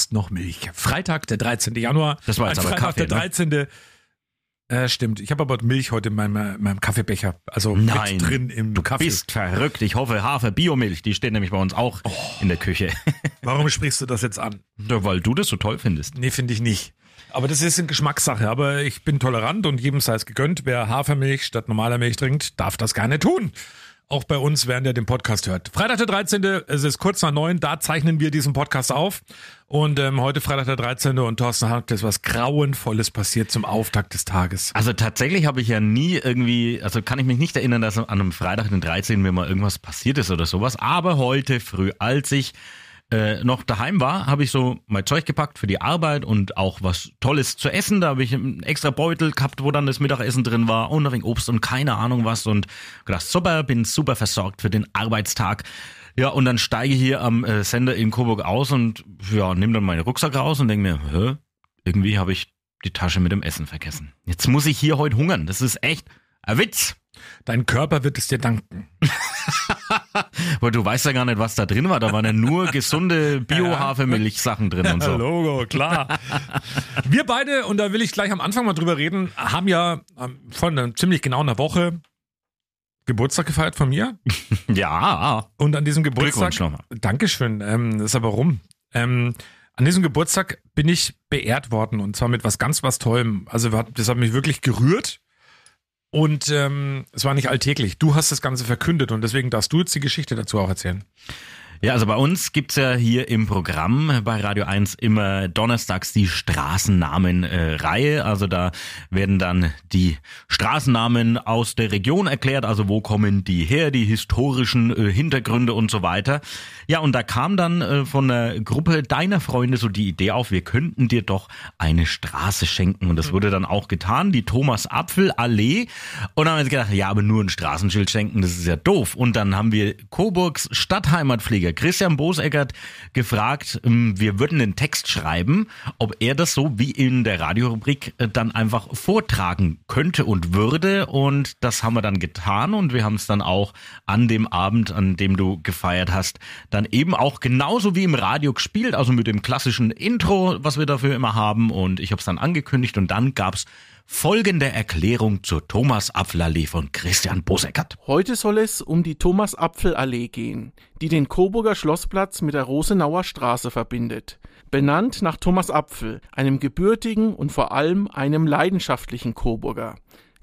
Ist noch Milch. Freitag, der 13. Januar. Das war jetzt aber Freitag, Kaffee, der 13. Äh, stimmt. Ich habe aber Milch heute in meinem, äh, in meinem Kaffeebecher. Also Nein, mit drin im du Kaffee. bist verrückt. Ich hoffe, Hafer, Biomilch, die steht nämlich bei uns auch in der Küche. Warum sprichst du das jetzt an? Ja, Weil du das so toll findest. Nee, finde ich nicht. Aber das ist eine Geschmackssache. Aber ich bin tolerant und jedem sei es gegönnt. Wer Hafermilch statt normaler Milch trinkt, darf das gerne tun. Auch bei uns, während er den Podcast hört. Freitag der 13. Es ist kurz nach neun. Da zeichnen wir diesen Podcast auf. Und ähm, heute Freitag der 13. Und Thorsten hat ist was Grauenvolles passiert zum Auftakt des Tages. Also tatsächlich habe ich ja nie irgendwie, also kann ich mich nicht erinnern, dass an einem Freitag, den 13. mir mal irgendwas passiert ist oder sowas. Aber heute früh, als ich äh, noch daheim war, habe ich so mein Zeug gepackt für die Arbeit und auch was Tolles zu essen. Da habe ich einen extra Beutel gehabt, wo dann das Mittagessen drin war und ein wenig Obst und keine Ahnung was und gedacht, super, bin super versorgt für den Arbeitstag. Ja, und dann steige ich hier am äh, Sender in Coburg aus und ja, nehme dann meinen Rucksack raus und denke mir, hä, irgendwie habe ich die Tasche mit dem Essen vergessen. Jetzt muss ich hier heute hungern. Das ist echt ein Witz. Dein Körper wird es dir danken. Weil du weißt ja gar nicht, was da drin war. Da waren ja nur gesunde Bio-Hafermilch-Sachen drin und so. Logo, klar. Wir beide, und da will ich gleich am Anfang mal drüber reden, haben ja ähm, vor einer ziemlich genau einer Woche Geburtstag gefeiert von mir. Ja. Und an diesem Geburtstag. Nochmal. Dankeschön. Ähm, das ist aber rum. Ähm, an diesem Geburtstag bin ich beehrt worden und zwar mit was ganz was Tollem. Also das hat mich wirklich gerührt. Und ähm, es war nicht alltäglich. Du hast das Ganze verkündet und deswegen darfst du jetzt die Geschichte dazu auch erzählen. Ja, also bei uns gibt's ja hier im Programm bei Radio 1 immer donnerstags die Straßennamen-Reihe. also da werden dann die Straßennamen aus der Region erklärt, also wo kommen die her, die historischen äh, Hintergründe und so weiter. Ja, und da kam dann äh, von der Gruppe deiner Freunde so die Idee auf, wir könnten dir doch eine Straße schenken. Und das wurde dann auch getan, die Thomas-Apfel-Allee. Und dann haben wir gedacht, ja, aber nur ein Straßenschild schenken, das ist ja doof. Und dann haben wir Coburgs Stadtheimatpfleger Christian Boseckert gefragt, ähm, wir würden einen Text schreiben, ob er das so wie in der Radiorubrik äh, dann einfach vortragen könnte und würde. Und das haben wir dann getan und wir haben es dann auch an dem Abend, an dem du gefeiert hast, dann eben auch genauso wie im Radio gespielt, also mit dem klassischen Intro, was wir dafür immer haben. Und ich habe es dann angekündigt und dann gab's folgende Erklärung zur Thomas-Apfel-Allee von Christian Boseckert. Heute soll es um die Thomas-Apfel-Allee gehen, die den Coburger Schlossplatz mit der Rosenauer Straße verbindet. Benannt nach Thomas Apfel, einem gebürtigen und vor allem einem leidenschaftlichen Coburger.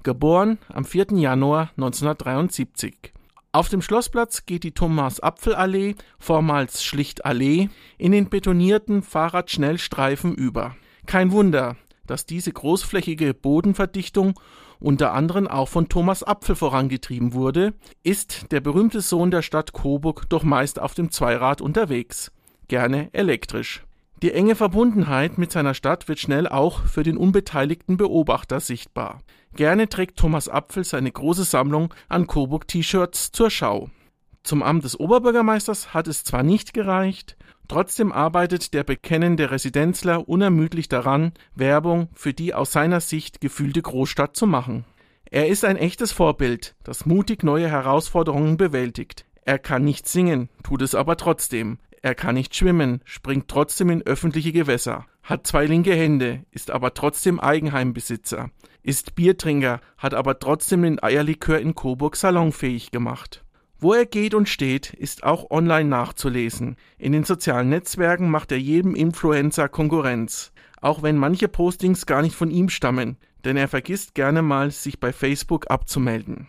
Geboren am 4. Januar 1973. Auf dem Schlossplatz geht die Thomas-Apfel-Allee, vormals schlicht Allee, in den betonierten Fahrradschnellstreifen über. Kein Wunder, dass diese großflächige Bodenverdichtung unter anderem auch von Thomas Apfel vorangetrieben wurde, ist der berühmte Sohn der Stadt Coburg doch meist auf dem Zweirad unterwegs, gerne elektrisch. Die enge Verbundenheit mit seiner Stadt wird schnell auch für den unbeteiligten Beobachter sichtbar. Gerne trägt Thomas Apfel seine große Sammlung an Coburg-T-Shirts zur Schau. Zum Amt des Oberbürgermeisters hat es zwar nicht gereicht, trotzdem arbeitet der bekennende Residenzler unermüdlich daran, Werbung für die aus seiner Sicht gefühlte Großstadt zu machen. Er ist ein echtes Vorbild, das mutig neue Herausforderungen bewältigt. Er kann nicht singen, tut es aber trotzdem. Er kann nicht schwimmen, springt trotzdem in öffentliche Gewässer, hat zwei linke Hände, ist aber trotzdem Eigenheimbesitzer, ist Biertrinker, hat aber trotzdem den Eierlikör in Coburg salonfähig gemacht. Wo er geht und steht, ist auch online nachzulesen. In den sozialen Netzwerken macht er jedem Influencer Konkurrenz, auch wenn manche Postings gar nicht von ihm stammen, denn er vergisst gerne mal, sich bei Facebook abzumelden.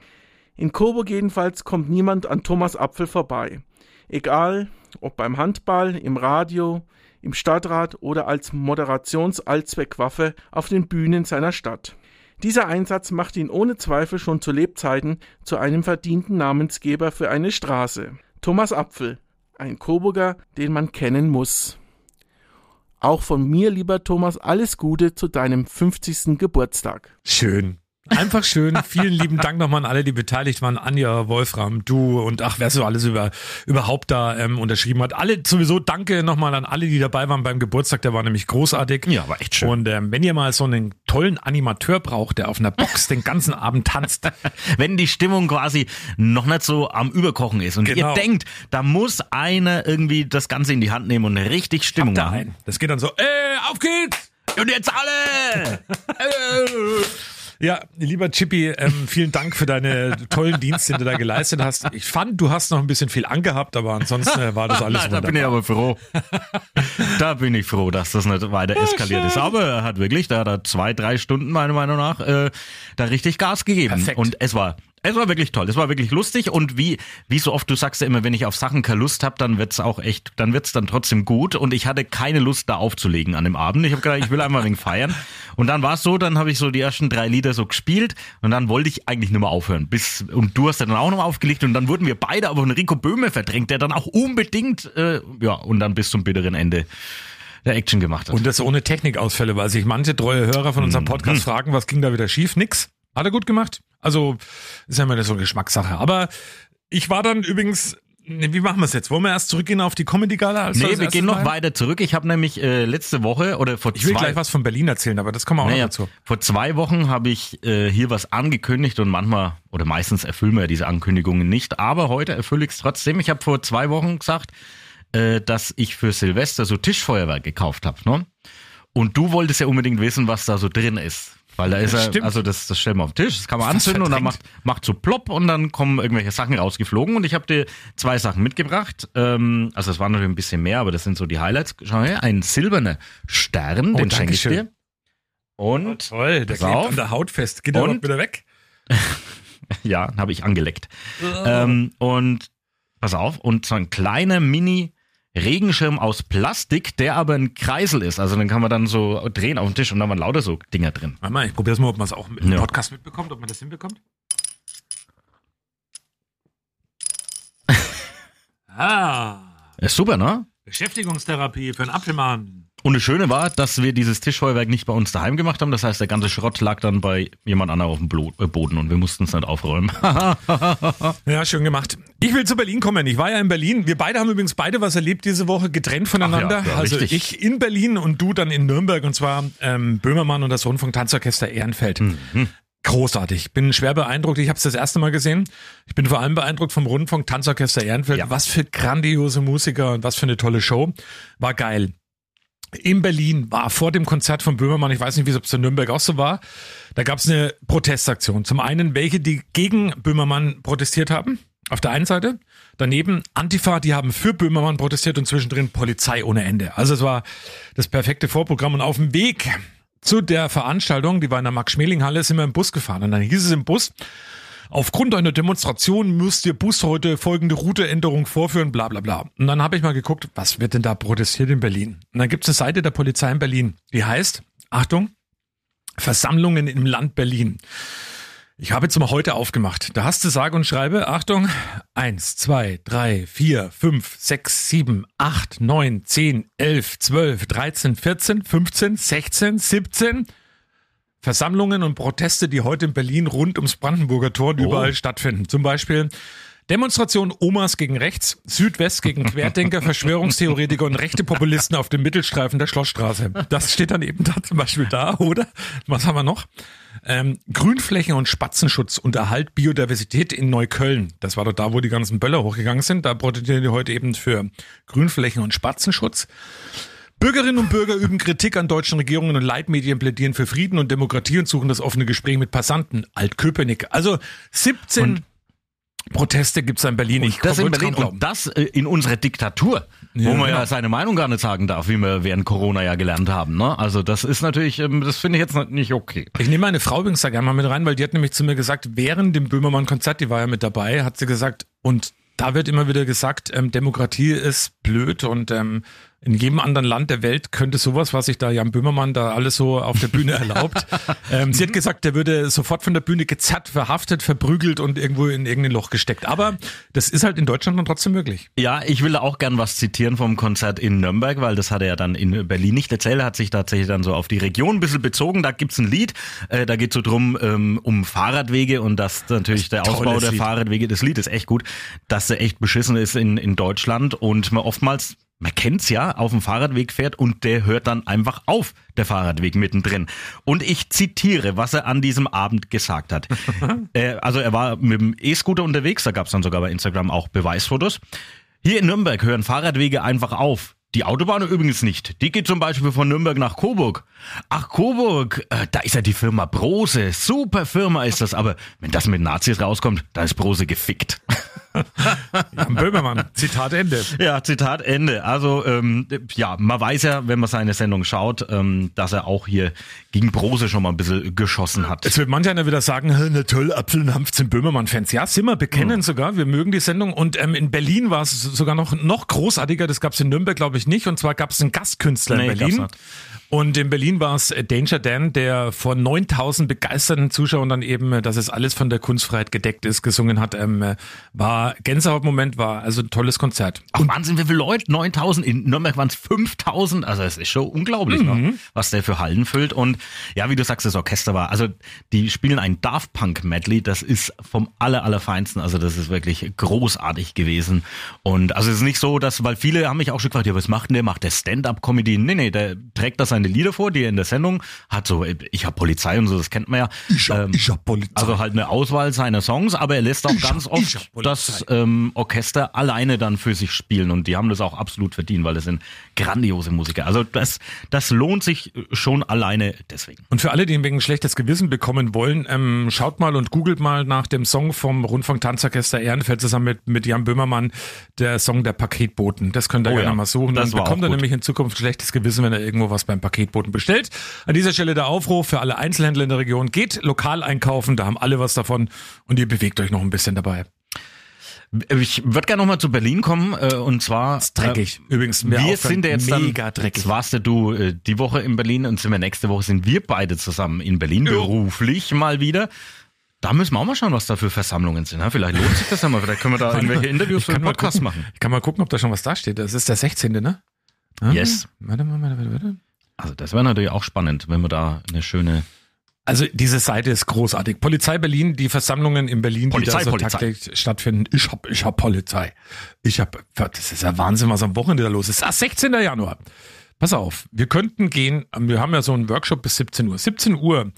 In Coburg jedenfalls kommt niemand an Thomas Apfel vorbei. Egal, ob beim Handball, im Radio, im Stadtrat oder als Moderations-Allzweckwaffe auf den Bühnen seiner Stadt. Dieser Einsatz macht ihn ohne Zweifel schon zu Lebzeiten zu einem verdienten Namensgeber für eine Straße. Thomas Apfel, ein Coburger, den man kennen muss. Auch von mir, lieber Thomas, alles Gute zu deinem 50. Geburtstag. Schön. Einfach schön. Vielen lieben Dank nochmal an alle, die beteiligt waren. Anja, Wolfram, du und ach, wer so alles über, überhaupt da ähm, unterschrieben hat. Alle sowieso danke nochmal an alle, die dabei waren beim Geburtstag. Der war nämlich großartig. Ja, war echt schön. Und ähm, wenn ihr mal so einen tollen Animateur braucht, der auf einer Box den ganzen Abend tanzt. Wenn die Stimmung quasi noch nicht so am Überkochen ist und Genau. ihr denkt, da muss einer irgendwie das Ganze in die Hand nehmen und richtig Stimmung machen. Das geht dann so, äh, auf geht's! Und jetzt alle! Ja, lieber Chippy, ähm, vielen Dank für deine tollen Dienste, die du da geleistet hast. Ich fand, du hast noch ein bisschen viel angehabt, aber ansonsten äh, war das alles Nein, da wunderbar. bin ich aber froh. da bin ich froh, dass das nicht weiter eskaliert ist. Aber er hat wirklich, da hat er zwei, drei Stunden meiner Meinung nach äh, da richtig Gas gegeben. Perfekt. Und es war es war wirklich toll. Es war wirklich lustig und wie wie so oft du sagst ja immer, wenn ich auf Sachen keine Lust habe, dann wird's auch echt, dann wird's dann trotzdem gut. Und ich hatte keine Lust da aufzulegen an dem Abend. Ich habe gedacht, ich will einfach ein wenig feiern. Und dann war es so, dann habe ich so die ersten drei Lieder so gespielt und dann wollte ich eigentlich nicht mehr aufhören. Bis und du hast ja dann auch noch aufgelegt und dann wurden wir beide aber von Rico Böhme verdrängt, der dann auch unbedingt äh, ja und dann bis zum bitteren Ende der Action gemacht hat. Und das ohne Technikausfälle, weil sich manche treue Hörer von Mhm. unserem Podcast fragen, was ging da wieder schief? Nix. Hat er gut gemacht. Also ist ja immer so eine Geschmackssache. Aber ich war dann übrigens, wie machen wir es jetzt? Wollen wir erst zurückgehen auf die Comedy-Gala? als nee, wir gehen noch Mal? weiter zurück. Ich habe nämlich äh, letzte Woche oder vor Ich will zwei gleich was von Berlin erzählen, aber das kommen wir auch Naja, noch dazu. vor zwei Wochen habe ich äh, hier was angekündigt und manchmal oder meistens erfüllen wir diese Ankündigungen nicht, aber heute erfülle ich es trotzdem. Ich habe vor zwei Wochen gesagt, äh, dass ich für Silvester so Tischfeuerwerk gekauft habe. Ne? Und du wolltest ja unbedingt wissen, was da so drin ist. Weil da ist Das er, stimmt. also das, das stellen wir auf den Tisch, das kann man anzünden und dann macht, macht so plopp und dann kommen irgendwelche Sachen rausgeflogen und ich habe dir zwei Sachen mitgebracht. Ähm, also es waren natürlich ein bisschen mehr, aber das sind so die Highlights. Schau her, ein silberner Stern, den schenke ich dir. Und Toll, der klebt auf. an der Haut fest. Geht Und? wieder weg? Ja, habe ich angeleckt. Ähm, und pass auf, und so ein kleiner Mini Regenschirm aus Plastik, der aber ein Kreisel ist. Also dann kann man dann so drehen auf den Tisch und dann waren lauter so Dinger drin. Warte mal, ich probiere es mal, ob man es auch im Ja. Podcast mitbekommt, ob man das hinbekommt. ah, Ist super, ne? Beschäftigungstherapie für einen Apfelmann. Und das Schöne war, dass wir dieses Tischfeuerwerk nicht bei uns daheim gemacht haben. Das heißt, der ganze Schrott lag dann bei jemand anderem auf dem äh, Boden und wir mussten es nicht aufräumen. Ja, schön gemacht. Ich will zu Berlin kommen. Ich war ja in Berlin. Wir beide haben übrigens beide was erlebt diese Woche, getrennt voneinander. Ja, ja, also richtig. ich in Berlin und du dann in Nürnberg und zwar ähm, Böhmermann und das Rundfunk-Tanzorchester Ehrenfeld. Mhm. Großartig. Bin schwer beeindruckt. Ich habe es das erste Mal gesehen. Ich bin vor allem beeindruckt vom Rundfunk Tanzorchester Ehrenfeld. Ja. Was für grandiose Musiker und was für eine tolle Show. War geil. In Berlin war vor dem Konzert von Böhmermann, ich weiß nicht, wie es in Nürnberg auch so war, da gab es eine Protestaktion. Zum einen welche, die gegen Böhmermann protestiert haben, auf der einen Seite. Daneben Antifa, die haben für Böhmermann protestiert und zwischendrin Polizei ohne Ende. Also es war das perfekte Vorprogramm. Und auf dem Weg zu der Veranstaltung, die war in der Max-Schmeling-Halle, sind wir im Bus gefahren. Und dann hieß es im Bus, aufgrund einer Demonstration müsst ihr Bus heute folgende Routeänderung vorführen, bla bla bla. Und dann habe ich mal geguckt, was wird denn da protestiert in Berlin? Und dann gibt es eine Seite der Polizei in Berlin, die heißt, Achtung, Versammlungen im Land Berlin. Ich habe jetzt mal heute aufgemacht. Da hast du sage und schreibe, Achtung, eins, zwei, drei, vier, fünf, sechs, sieben, acht, neun, zehn, elf, zwölf, dreizehn, vierzehn, fünfzehn, sechzehn, siebzehn Versammlungen und Proteste, die heute in Berlin rund ums Brandenburger Tor und überall stattfinden. Zum Beispiel Demonstration Omas gegen Rechts, Südwest gegen Querdenker, Verschwörungstheoretiker und rechte Populisten auf dem Mittelstreifen der Schlossstraße. Das steht dann eben da zum Beispiel da, oder? Was haben wir noch? Ähm, Grünflächen und Spatzenschutz und Erhalt Biodiversität in Neukölln. Das war doch da, wo die ganzen Böller hochgegangen sind. Da protestieren die heute eben für Grünflächen und Spatzenschutz. Bürgerinnen und Bürger üben Kritik an deutschen Regierungen und Leitmedien plädieren für Frieden und Demokratie und suchen das offene Gespräch mit Passanten. Altköpenick. Also 17 Und- Proteste gibt's in Berlin. ich das in Berlin und das äh, in unserer Diktatur, Ja, wo man ja seine Meinung gar nicht sagen darf, wie wir während Corona ja gelernt haben. Ne? Also das ist natürlich, ähm, das finde ich jetzt nicht okay. Ich nehme meine Frau übrigens da gerne mal mit rein, weil die hat nämlich zu mir gesagt, während dem Böhmermann-Konzert, die war ja mit dabei, hat sie gesagt, und da wird immer wieder gesagt, ähm, Demokratie ist blöd und ähm, In jedem anderen Land der Welt könnte sowas, was sich da Jan Böhmermann da alles so auf der Bühne erlaubt. ähm, sie hat gesagt, der würde sofort von der Bühne gezerrt, verhaftet, verprügelt und irgendwo in irgendein Loch gesteckt. Aber das ist halt in Deutschland dann trotzdem möglich. Ja, ich will auch gern was zitieren vom Konzert in Nürnberg, weil das hat er ja dann in Berlin nicht erzählt. Er hat sich tatsächlich dann so auf die Region ein bisschen bezogen. Da gibt's ein Lied, äh, da geht's so drum ähm, um Fahrradwege und dass natürlich der Ausbau der Lied. Fahrradwege, das Lied ist echt gut, dass er echt beschissen ist in, in Deutschland und man oftmals man kennt's ja, auf dem Fahrradweg fährt und der hört dann einfach auf, der Fahrradweg mittendrin. Und ich zitiere, was er an diesem Abend gesagt hat. äh, also er war mit dem E-Scooter unterwegs, da gab's dann sogar bei Instagram auch Beweisfotos. Hier in Nürnberg hören Fahrradwege einfach auf. Die Autobahn übrigens nicht. Die geht zum Beispiel von Nürnberg nach Coburg. Ach, Coburg, äh, da ist ja die Firma Brose. Super Firma ist das. Aber wenn das mit Nazis rauskommt, da ist Brose gefickt. Jan Böhmermann, Zitat Ende. Ja, Zitat Ende. Also ähm, ja, man weiß ja, wenn man seine Sendung schaut, ähm, dass er auch hier gegen Brose schon mal ein bisschen geschossen hat. Jetzt wird manch einer wieder sagen, "Hä, na toll, Apfel und Hanf sind Böhmermann-Fans. Ja, sind wir, bekennen sogar, wir mögen die Sendung. Und ähm, in Berlin war es sogar noch, noch großartiger, das gab es in Nürnberg, glaube ich, nicht. Und zwar gab es einen Gastkünstler Nee, in Berlin. Und in Berlin war es Danger Dan, der vor 9000 begeisterten Zuschauern dann eben, äh, dass es alles von der Kunstfreiheit gedeckt ist, gesungen hat. Ähm, äh, war Gänsehautmoment, war also ein tolles Konzert. Ach, Wahnsinn, wie viele Leute? 9000, in Nürnberg waren es 5000. Also es ist schon unglaublich, ne? was der für Hallen füllt. Und ja, wie du sagst, das Orchester war, also die spielen ein Daft Punk Medley, das ist vom aller, allerfeinsten. Also das ist wirklich großartig gewesen. Und also es ist nicht so, dass, weil viele haben mich auch schon gefragt, ja, was macht denn der? Macht der Stand-Up-Comedy? Nee, nee, der trägt da seine Lieder vor, die er in der Sendung hat. So, ich hab Polizei und so, das kennt man ja. Ich hab- Ähm, ich hab Polizei. Also halt eine Auswahl seiner Songs, aber er lässt auch Ich ganz hab- oft das ähm, Orchester alleine dann für sich spielen und die haben das auch absolut verdient, weil das sind grandiose Musiker. Also das, das lohnt sich schon alleine deswegen. Und für alle, die wegen schlechtes Gewissen bekommen wollen, ähm, schaut mal und googelt mal nach dem Song vom Rundfunk Tanzorchester Ehrenfeld zusammen mit, mit Jan Böhmermann, der Song der Paketboten. Das könnt ihr Oh gerne ja, mal suchen. das Dann bekommt gut. nämlich in Zukunft schlechtes Gewissen, wenn er irgendwo was beim Paketboten bestellt. An dieser Stelle der Aufruf für alle Einzelhändler in der Region. Geht lokal einkaufen, da haben alle was davon und ihr bewegt euch noch ein bisschen dabei. Ich würde gerne nochmal zu Berlin kommen äh, und zwar Ist dreckig. Übrigens, Äh, mir wir auffällt, sind ja jetzt mega dann, dreckig. Jetzt warst ja du äh, die Woche in Berlin und sind wir nächste Woche sind wir beide zusammen in Berlin Jo. beruflich mal wieder. Da müssen wir auch mal schauen, was da für Versammlungen sind. Vielleicht lohnt sich das ja mal. Vielleicht können wir da irgendwelche Interviews für mal Podcast gucken. machen. Ich kann mal gucken, ob da schon was da steht. Das ist der 16., ne? Ah, Yes. Warte mal, warte, warte, warte. Also das wäre natürlich auch spannend, wenn wir da eine schöne Also diese Seite ist großartig. Polizei Berlin, die Versammlungen in Berlin, Polizei, die da so Polizei. tagtäglich stattfinden. Ich hab, ich hab Polizei. Ich hab, das ist ja Wahnsinn, was am Wochenende da los ist. Ah, 16. Januar. Pass auf, wir könnten gehen, wir haben ja so einen Workshop bis 17 Uhr. 17 Uhr,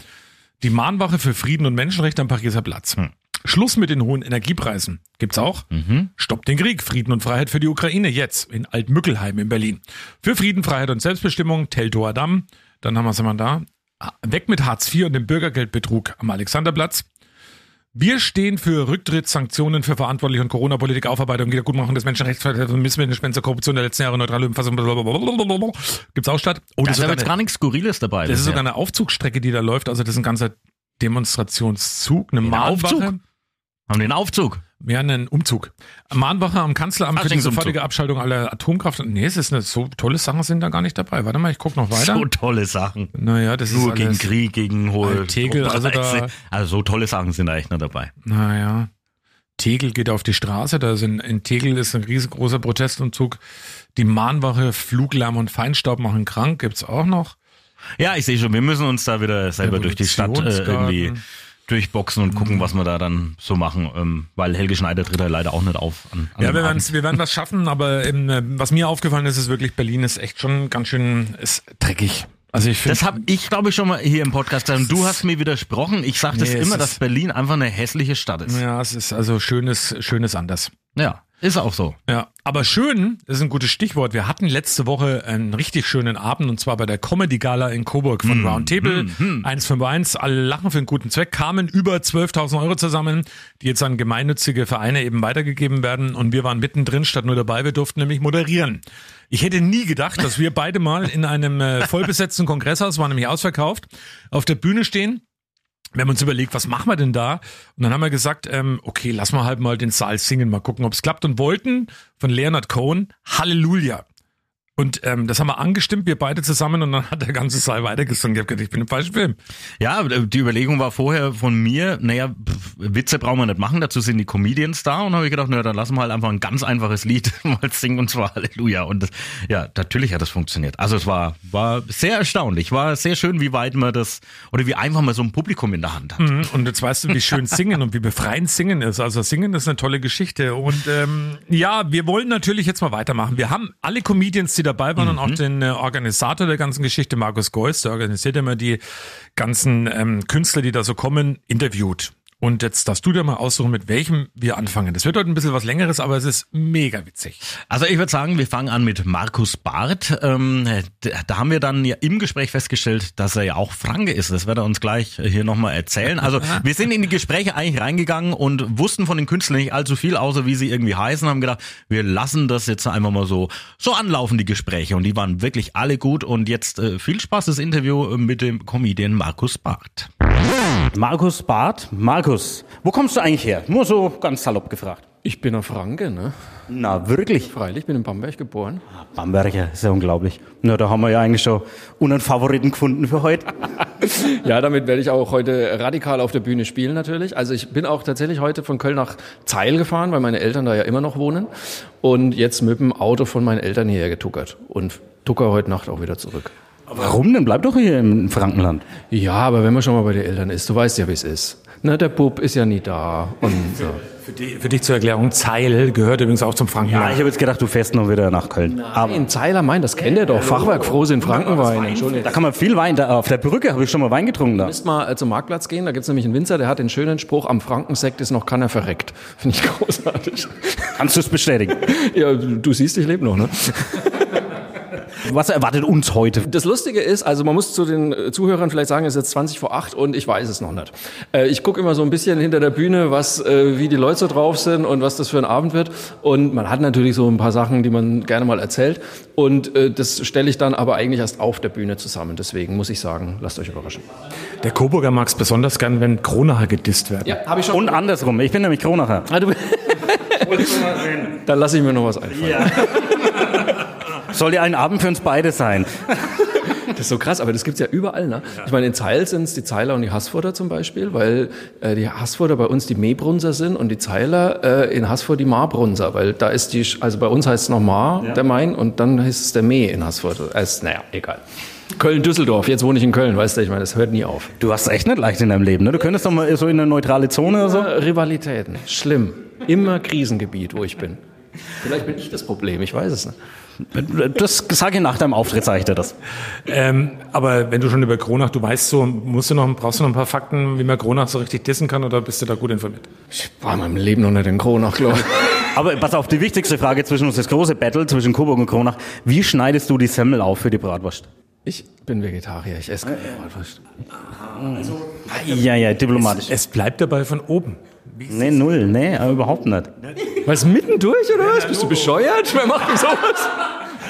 die Mahnwache für Frieden und Menschenrechte am Pariser Platz. Hm. Schluss mit den hohen Energiepreisen. Gibt's auch? Stoppt den Krieg. Frieden und Freiheit für die Ukraine. Jetzt in Altmückelheim in Berlin. Für Frieden, Freiheit und Selbstbestimmung. Teltower Damm. Dann haben wir es mal da. Weg mit Hartz IV und dem Bürgergeldbetrug am Alexanderplatz. Wir stehen für Rücktritt, Sanktionen für Verantwortliche und Corona-Politik, Aufarbeitung, Wiedergutmachung des Menschenrechts, Missmanagement zur Korruption der letzten Jahre, neutrale Umfassung, blablabla. Gibt's auch statt? Oh, Da das ist ist, aber jetzt gar nichts Skurriles dabei. das ist sogar eine Aufzugsstrecke, die da läuft. Also das ist ein ganzer Demonstrationszug, eine Mahnwache. Haben den Aufzug. Ja, einen Umzug. Mahnwache am Kanzleramt für die sofortige Abschaltung aller Atomkraft. Nee, es ist eine, so tolle Sachen sind da gar nicht dabei. Warte mal, ich guck noch weiter. So tolle Sachen. naja, das Nur ist gegen Krieg, gegen hohe Tegel, also da- also so tolle Sachen sind da echt noch dabei. Naja. Tegel geht auf die Straße, da sind in Tegel ist ein riesengroßer Protestumzug. Die Mahnwache, Fluglärm und Feinstaub machen krank, gibt's auch noch. Ja, ich sehe schon, wir müssen uns da wieder selber durch die Stadt äh, irgendwie durchboxen und gucken, was wir da dann so machen, ähm, weil Helge Schneider tritt ja leider auch nicht auf. An, an Ja, wir, wir werden das schaffen, aber ähm, äh, was mir aufgefallen ist, ist wirklich, Berlin ist echt schon ganz schön ist dreckig. Also ich finde, Das habe ich, glaube ich, schon mal hier im Podcast gesagt. Du hast mir widersprochen. Ich sage das Nee, es immer, dass Berlin einfach eine hässliche Stadt ist. ja, es ist also schönes, schönes anders. Ja, ist auch so. Ja, aber schön, ist ein gutes Stichwort. Wir hatten letzte Woche einen richtig schönen Abend und zwar bei der Comedy Gala in Coburg von Roundtable 151. Alle lachen für einen guten Zweck, kamen über 12.000 Euro zusammen, die jetzt an gemeinnützige Vereine eben weitergegeben werden und wir waren mittendrin statt nur dabei. Wir durften nämlich moderieren. Ich hätte nie gedacht, dass wir beide mal in einem äh, vollbesetzten Kongresshaus, war nämlich ausverkauft, auf der Bühne stehen wir haben uns überlegt, was machen wir denn da? Und dann haben wir gesagt, ähm, okay, lass mal halt mal den Saal singen, mal gucken, ob es klappt. Und wollten von Leonard Cohen Halleluja. Und ähm, das haben wir angestimmt, wir beide zusammen, und dann hat der ganze Saal weitergesungen. Ich hab gedacht, ich bin im falschen Film. Ja, die Überlegung war vorher von mir, naja, Witze brauchen wir nicht machen, dazu sind die Comedians da. Und habe ich gedacht, naja, dann lassen wir halt einfach ein ganz einfaches Lied mal singen, und zwar Halleluja. Und das, ja, natürlich hat das funktioniert. Also es war, war sehr erstaunlich, war sehr schön, wie weit man das, oder wie einfach man so ein Publikum in der Hand hat. Mhm. Und jetzt weißt du, wie schön singen und wie befreiend singen ist. Also singen ist eine tolle Geschichte. Und ähm, ja, wir wollen natürlich jetzt mal weitermachen. Wir haben alle Comedians, die dabei waren und auch den äh, Organisator der ganzen Geschichte, Markus Geuss, der organisiert immer die ganzen ähm, Künstler, die da so kommen, interviewt. Und jetzt darfst du dir mal aussuchen, mit welchem wir anfangen. Das wird heute ein bisschen was längeres, aber es ist mega witzig. Also ich würde sagen, wir fangen an mit Markus Barth. Ähm, da haben wir dann ja im Gespräch festgestellt, dass er ja auch Franke ist. Das wird er uns gleich hier nochmal erzählen. Also wir sind in die Gespräche eigentlich reingegangen und wussten von den Künstlern nicht allzu viel, außer wie sie irgendwie heißen, haben gedacht, wir lassen das jetzt einfach mal so, so anlaufen, die Gespräche. Und die waren wirklich alle gut. Und jetzt äh, viel Spaß, das Interview mit dem Comedian Markus Barth. Markus Barth. Markus, wo kommst du eigentlich her? Nur so ganz salopp gefragt. Ich bin ein Franke, ne? Na, wirklich? Freilich, ich bin in Bamberg geboren. Bamberger, ist ja unglaublich. Na, da haben wir ja eigentlich schon unseren Favoriten gefunden für heute. Ja, damit werde ich auch heute radikal auf der Bühne spielen natürlich. Also ich bin auch tatsächlich heute von Köln nach Zeil gefahren, weil meine Eltern da ja immer noch wohnen. Und jetzt mit dem Auto von meinen Eltern hierher getuckert. Und tucker heute Nacht auch wieder zurück. Warum denn? Bleib doch hier im Frankenland. Ja, aber wenn man schon mal bei den Eltern ist, du weißt ja, wie es ist. Ne, der Bub ist ja nie da. Und so. Für, die, für dich zur Erklärung, Zeil gehört übrigens auch zum Ja, Frankenland. ich habe jetzt gedacht, du fährst noch wieder nach Köln. Aber Nein, Zeiler Main, das kennt ihr doch. Fachwerk Frohs in Frankenwein. Entschuldigung. da kann man viel Wein. Da, auf der Brücke habe ich schon mal Wein getrunken da. müsst mal äh, zum Marktplatz gehen, da gibt's nämlich einen Winzer, der hat den schönen Spruch, am Frankensekt ist noch keiner verreckt. Finde ich großartig. Kannst du es bestätigen? Ja, du siehst, ich lebe noch, ne? Was erwartet uns heute? Das Lustige ist, also man muss zu den äh, Zuhörern vielleicht sagen, es ist jetzt 20 vor 8 und ich weiß es noch nicht. Äh, Ich gucke immer so ein bisschen hinter der Bühne, was, äh, wie die Leute so drauf sind und was das für ein Abend wird. Und man hat natürlich so ein paar Sachen, die man gerne mal erzählt. Und das stelle ich dann aber eigentlich erst auf der Bühne zusammen. Deswegen muss ich sagen, lasst euch überraschen. Der Coburger mag es besonders gern, wenn Kronacher gedisst werden. Ja, habe ich schon. Und andersrum. Ich bin nämlich Kronacher. Ah, dann lasse ich mir noch was einfallen. Soll ja ein Abend für uns beide sein. Das ist so krass, aber das gibt's ja überall. Ne? Ich meine, in Zeil sind's die Zeiler und die Haßfurter zum Beispiel, weil äh, die Haßfurter bei uns die Meebrunser sind und die Zeiler äh, in Haßfurt die Marbrunser, weil da ist die, also bei uns heißt es noch Mar, der Main, und dann heißt es der Mee in Haßfurt. Also, naja, egal. Köln-Düsseldorf, jetzt wohne ich in Köln, weißt du, ich meine, das hört nie auf. Du hast echt nicht leicht in deinem Leben, ne? Du könntest doch mal so in eine neutrale Zone oder so. Äh, Rivalitäten, schlimm. Immer Krisengebiet, wo ich bin. Vielleicht bin ich das Problem, ich weiß es nicht. Das sage ich nach deinem Auftritt, sage ich dir das. Ähm, aber wenn du schon über Kronach, du weißt so, musst du noch, brauchst du noch ein paar Fakten, wie man Kronach so richtig dissen kann oder bist du da gut informiert? Ich war in meinem Leben noch nicht in Kronach, glaube ich. Aber pass auf, die wichtigste Frage zwischen uns, das große Battle zwischen Coburg und Kronach. Wie schneidest du die Semmel auf für die Bratwurst? Ich bin Vegetarier, ich esse keine Bratwurst. Ja, ja, diplomatisch. Es bleibt dabei von oben. Nee, null, nee, aber überhaupt nicht. Was, mittendurch oder was? Bist du bescheuert? Wer macht denn sowas?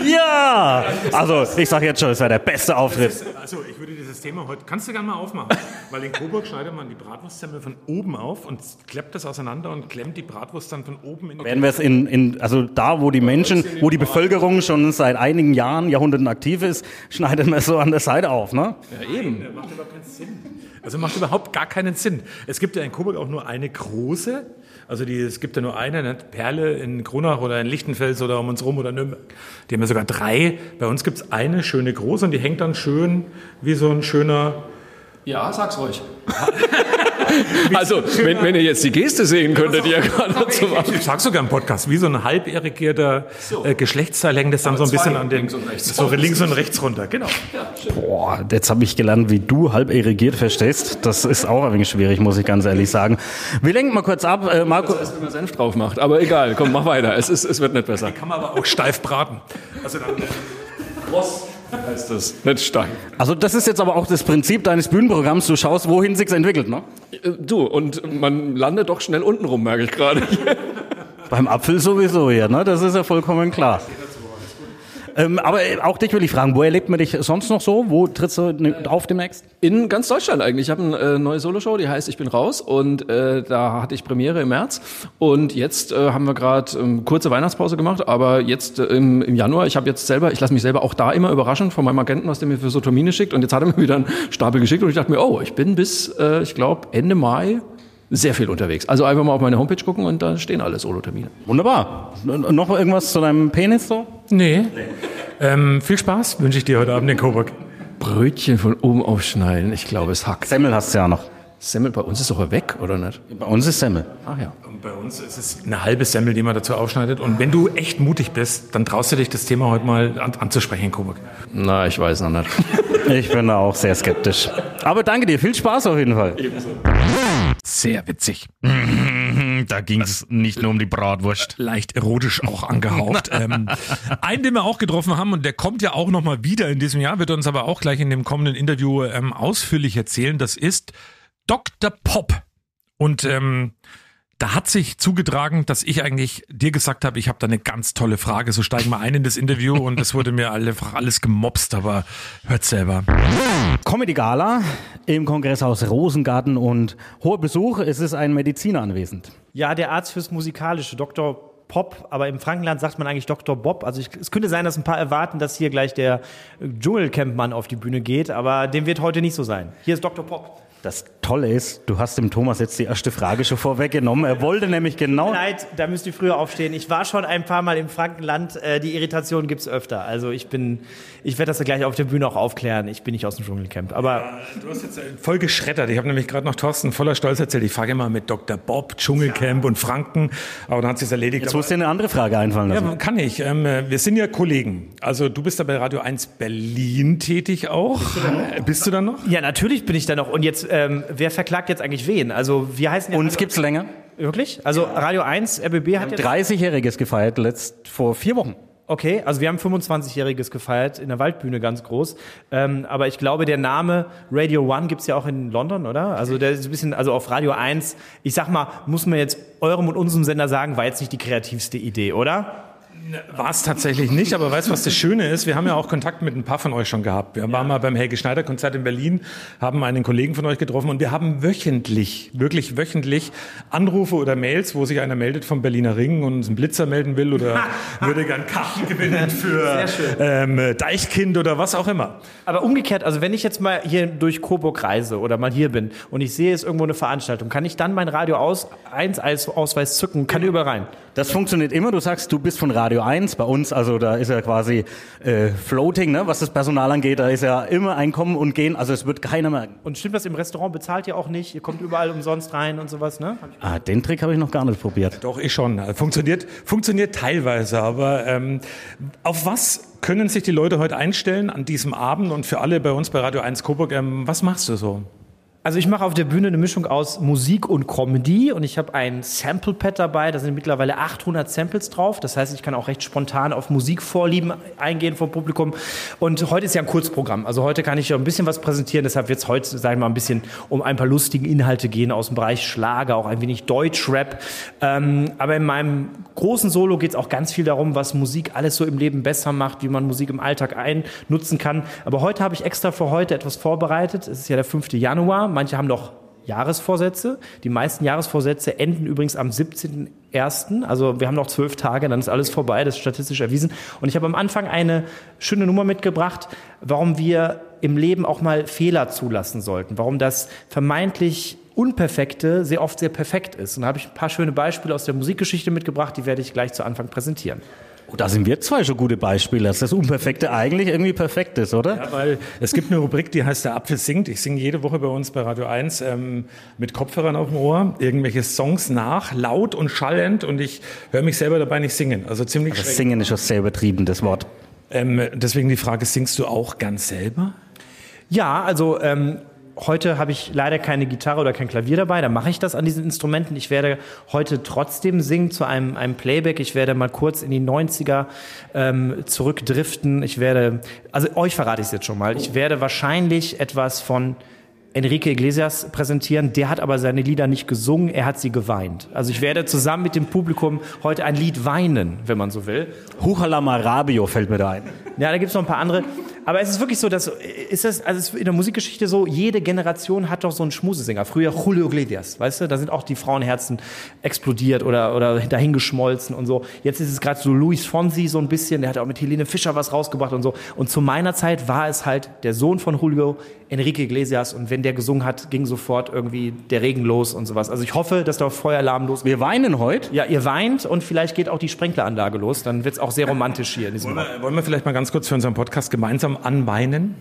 Ja! Also, ich sag jetzt schon, es wäre der beste Auftritt. Also ich würde dieses Thema heute, kannst du gerne mal aufmachen, weil in Coburg schneidet man die Bratwurstsemmel von oben auf und klappt das auseinander und klemmt die Bratwurst dann von oben in die Werden wir es in, in, also da, wo die Menschen, wo die Bevölkerung schon seit einigen Jahren, Jahrhunderten aktiv ist, schneidet man es so an der Seite auf, ne? macht überhaupt keinen Sinn. Also macht überhaupt gar keinen Sinn. Es gibt ja in Coburg auch nur eine große, also die, es gibt ja nur eine, ne? Perle in Kronach oder in Lichtenfels oder um uns rum oder Nürnberg. Die haben ja sogar drei. Bei uns gibt es eine schöne große und die hängt dann schön wie so ein schöner Ja, sag's ruhig. also, wenn, wenn ihr jetzt die Geste sehen könntet, die ihr gerade dazu macht. Ich sag sogar im Podcast, wie so ein halb irrigierter äh, Geschlechtsteil hängt das dann so ein bisschen an den links und rechts. so links und rechts runter. Genau. Boah, jetzt habe ich gelernt, wie du halb irrigiert verstehst. Das ist auch ein wenig schwierig, muss ich ganz ehrlich sagen. Wir lenken mal kurz ab. Äh, Marco, Wenn man Senf drauf macht. Aber egal, komm, mach weiter. Es, ist, es wird nicht besser. Kann man aber auch steif braten. Also dann, äh, Heißt das. Nicht stein. also das ist jetzt aber auch das Prinzip deines Bühnenprogramms. Du schaust, wohin sich's entwickelt, ne? Äh, Du, und man landet doch schnell unten rum, merke ich gerade. Beim Apfel sowieso, ja, ne? Das ist ja vollkommen klar. Ähm, aber auch dich will ich fragen, wo erlebt man dich sonst noch so? Wo trittst du auf demnächst? In ganz Deutschland eigentlich. Ich habe eine äh, neue Soloshow, die heißt Ich bin raus und äh, da hatte ich Premiere im März und jetzt äh, haben wir gerade ähm, kurze Weihnachtspause gemacht, aber jetzt äh, im, im Januar, ich habe jetzt selber, ich lasse mich selber auch da immer überraschen von meinem Agenten, was der mir für so Termine schickt und jetzt hat er mir wieder einen Stapel geschickt und ich dachte mir, oh, ich bin bis, äh, ich glaube, Ende Mai sehr viel unterwegs. Also einfach mal auf meine Homepage gucken und da stehen alle Solo-Termine. Wunderbar. N noch irgendwas zu deinem Penis so? Nee. Ähm, viel Spaß wünsche ich dir heute Abend in Coburg. Brötchen von oben aufschneiden, ich glaube, es hackt. Semmel hast du ja noch. Semmel bei uns ist doch weg, oder nicht? Bei uns ist Semmel. Ach ja. Und bei uns ist es eine halbe Semmel, die man dazu aufschneidet. Und wenn du echt mutig bist, dann traust du dich, das Thema heute mal an, anzusprechen in Coburg. Na, ich weiß noch nicht. Ich bin da auch sehr skeptisch. Aber danke dir, viel Spaß auf jeden Fall. Sehr witzig. Da ging es nicht nur um die Bratwurst. Leicht erotisch auch angehaucht. ähm, einen, den wir auch getroffen haben, und der kommt ja auch nochmal wieder in diesem Jahr, wird uns aber auch gleich in dem kommenden Interview ähm, ausführlich erzählen. Das ist Dr. Pop. Und ähm, da hat sich zugetragen, dass ich eigentlich dir gesagt habe, ich habe da eine ganz tolle Frage. So steigen wir ein in das Interview und es wurde mir einfach alles gemobst, aber hört selber. Comedy Gala im Kongresshaus Rosengarten und hoher Besuch. Es ist ein Mediziner anwesend. Ja, der Arzt fürs Musikalische, Dr. Pop, aber im Frankenland sagt man eigentlich Dr. Bob. Also ich, es könnte sein, dass ein paar erwarten, dass hier gleich der Dschungelcampmann auf die Bühne geht, aber dem wird heute nicht so sein. Hier ist Dr. Pop. Das Tolle ist, du hast dem Thomas jetzt die erste Frage schon vorweggenommen. Er wollte nämlich genau. Leid, da müsst ihr früher aufstehen. Ich war schon ein paar Mal im Frankenland. Äh, die Irritation gibt's öfter. Also ich bin, ich werde das ja gleich auf der Bühne auch aufklären. Ich bin nicht aus dem Dschungelcamp. Aber Ja, du hast jetzt voll geschreddert. Ich habe nämlich gerade noch Thorsten voller Stolz erzählt. Ich frage immer mit Dr. Bob, Dschungelcamp und Franken. Aber dann hat sich erledigt. Jetzt musst du dir eine andere Frage einfallen lassen. Ja, kann ich. Ähm, äh, wir sind ja Kollegen. Also du bist da bei Radio 1 Berlin tätig auch. Bist du da noch? ja, natürlich bin ich da noch. Und jetzt, ähm, wer verklagt jetzt eigentlich wen? Also wir heißen ja Uns Radio- gibt's länger. wirklich. Also Radio 1, RBB hat jetzt 30-Jähriges gefeiert letzt vor vier Wochen. Okay, also wir haben 25-Jähriges gefeiert in der Waldbühne ganz groß. Ähm, aber ich glaube, der Name Radio One gibt's ja auch in London, oder? Also der ist ein bisschen, also auf Radio 1, ich sag mal, muss man jetzt eurem und unserem Sender sagen, war jetzt nicht die kreativste Idee, oder? War es tatsächlich nicht, aber weißt du, was das Schöne ist? Wir haben ja auch Kontakt mit ein paar von euch schon gehabt. Wir waren mal beim Helge Schneider Konzert in Berlin, haben einen Kollegen von euch getroffen und wir haben wöchentlich, wirklich wöchentlich Anrufe oder Mails, wo sich einer meldet vom Berliner Ring und uns einen Blitzer melden will oder würde gern Karten gewinnen für ähm, Deichkind oder was auch immer. Aber umgekehrt, also wenn ich jetzt mal hier durch Coburg reise oder mal hier bin und ich sehe, es ist irgendwo eine Veranstaltung, kann ich dann mein Radio aus, 1 als Ausweis zücken, kann überall rein. Das funktioniert immer. Du sagst, du bist von Radio 1. Bei uns, also da ist ja quasi äh, Floating, ne? was das Personal angeht. Da ist ja immer Einkommen und Gehen. Also es wird keiner merken. Und stimmt das im Restaurant, bezahlt ihr auch nicht, ihr kommt überall umsonst rein und sowas, ne? Ah, den Trick habe ich noch gar nicht probiert. Doch, ich schon. Funktioniert, funktioniert teilweise, aber ähm, auf was können sich die Leute heute einstellen an diesem Abend und für alle bei uns bei Radio 1 Coburg, ähm, was machst du so? Also ich mache auf der Bühne eine Mischung aus Musik und Comedy und ich habe ein Sample-Pad dabei, da sind mittlerweile 800 Samples drauf. Das heißt, ich kann auch recht spontan auf Musikvorlieben eingehen vom Publikum. Und heute ist ja ein Kurzprogramm. Also heute kann ich ja ein bisschen was präsentieren. Deshalb wird es heute, sagen wir mal, ein bisschen um ein paar lustigen Inhalte gehen aus dem Bereich Schlager, auch ein wenig Deutschrap. Ähm, aber in meinem großen Solo geht es auch ganz viel darum, was Musik alles so im Leben besser macht, wie man Musik im Alltag einnutzen kann. Aber heute habe ich extra für heute etwas vorbereitet. Es ist ja der 5. Januar. Manche haben noch Jahresvorsätze. Die meisten Jahresvorsätze enden übrigens am 17.01. Also wir haben noch zwölf Tage, dann ist alles vorbei, das ist statistisch erwiesen. Und ich habe am Anfang eine schöne Nummer mitgebracht, warum wir im Leben auch mal Fehler zulassen sollten, warum das vermeintlich Unperfekte sehr oft sehr perfekt ist. Und da habe ich ein paar schöne Beispiele aus der Musikgeschichte mitgebracht, die werde ich gleich zu Anfang präsentieren. Oh, da sind wir zwei schon gute Beispiele, dass das Unperfekte eigentlich irgendwie perfekt ist, oder? Ja, weil es gibt eine Rubrik, die heißt Der Apfel singt. Ich singe jede Woche bei uns bei Radio 1 ähm, mit Kopfhörern auf dem Ohr irgendwelche Songs nach, laut und schallend und ich höre mich selber dabei nicht singen. Also ziemlich Das schräg. Singen ist schon sehr übertrieben, das Wort. Ähm, deswegen die Frage, singst du auch ganz selber? Ja, also ähm, heute habe ich leider keine Gitarre oder kein Klavier dabei, da mache ich das an diesen Instrumenten. Ich werde heute trotzdem singen zu einem, einem Playback. Ich werde mal kurz in die 90er ähm, zurückdriften. Ich werde, also euch verrate ich es jetzt schon mal, ich werde wahrscheinlich etwas von Enrique Iglesias präsentieren. Der hat aber seine Lieder nicht gesungen, er hat sie geweint. Also ich werde zusammen mit dem Publikum heute ein Lied weinen, wenn man so will. Huchala Marabio fällt mir da ein. Ja, da gibt's noch ein paar andere. Aber es ist wirklich so, dass ist das, also es ist in der Musikgeschichte so, jede Generation hat doch so einen Schmusesänger. Früher Julio Iglesias, weißt du, da sind auch die Frauenherzen explodiert oder, oder dahingeschmolzen und so. Jetzt ist es gerade so Luis Fonsi so ein bisschen, der hat auch mit Helene Fischer was rausgebracht und so. Und zu meiner Zeit war es halt der Sohn von Julio, Enrique Iglesias, und wenn der gesungen hat, ging sofort irgendwie der Regen los und sowas. Also ich hoffe, dass da Feueralarm los Wir weinen heute. Ja, ihr weint und vielleicht geht auch die Sprenkleranlage los, dann wird's auch sehr romantisch hier in diesem Wollen wir, wollen wir vielleicht mal ganz kurz für unseren Podcast gemeinsam anweinen?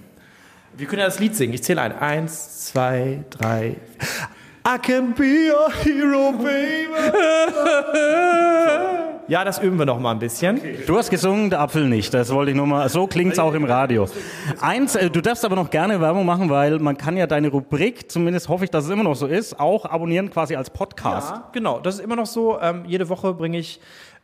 Wir können ja das Lied singen. Ich zähle ein. Eins, zwei, drei. I can be your hero, baby. Ja, das üben wir noch mal ein bisschen. Du hast gesungen, der Apfel nicht. Das wollte ich nur mal. So klingt's auch im Radio. Eins, äh, du darfst aber noch gerne Werbung machen, weil man kann ja deine Rubrik, zumindest hoffe ich, dass es immer noch so ist, auch abonnieren quasi als Podcast. Ja, genau. Das ist immer noch so. Ähm, jede Woche bringe ich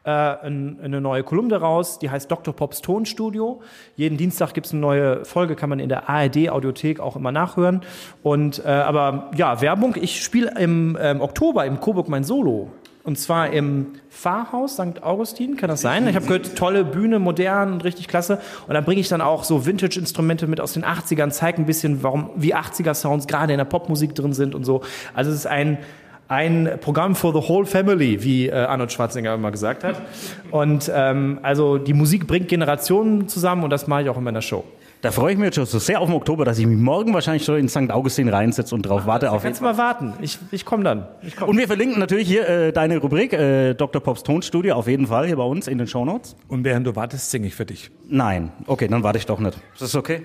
äh, ein, eine neue Kolumne raus, die heißt Dr. Pops Tonstudio. Jeden Dienstag gibt's eine neue Folge, kann man in der ARD-Audiothek auch immer nachhören. Und äh, aber ja, Werbung. Ich spiele im ähm, Oktober im Coburg mein Solo. Und zwar im Pfarrhaus St. Augustin, kann das sein? Ich habe gehört, tolle Bühne, modern und richtig klasse. Und dann bringe ich dann auch so Vintage-Instrumente mit aus den 80ern, zeige ein bisschen, warum, wie 80er-Sounds gerade in der Popmusik drin sind und so. Also es ist ein, ein Programm for the whole family, wie äh, Arnold Schwarzenegger immer gesagt hat. Und ähm, also die Musik bringt Generationen zusammen und das mache ich auch in meiner Show. Da freue ich mich jetzt schon so sehr auf den Oktober, dass ich mich morgen wahrscheinlich schon in St. Augustin reinsetze und drauf warte auf. Kannst du mal warten? Ich, ich komme dann. Ich komm. Und wir verlinken natürlich hier äh, deine Rubrik, äh, Dr. Pops Tonstudio, auf jeden Fall hier bei uns in den Shownotes. Und während du wartest, singe ich für dich. Nein, okay, dann warte ich doch nicht. Ist das okay?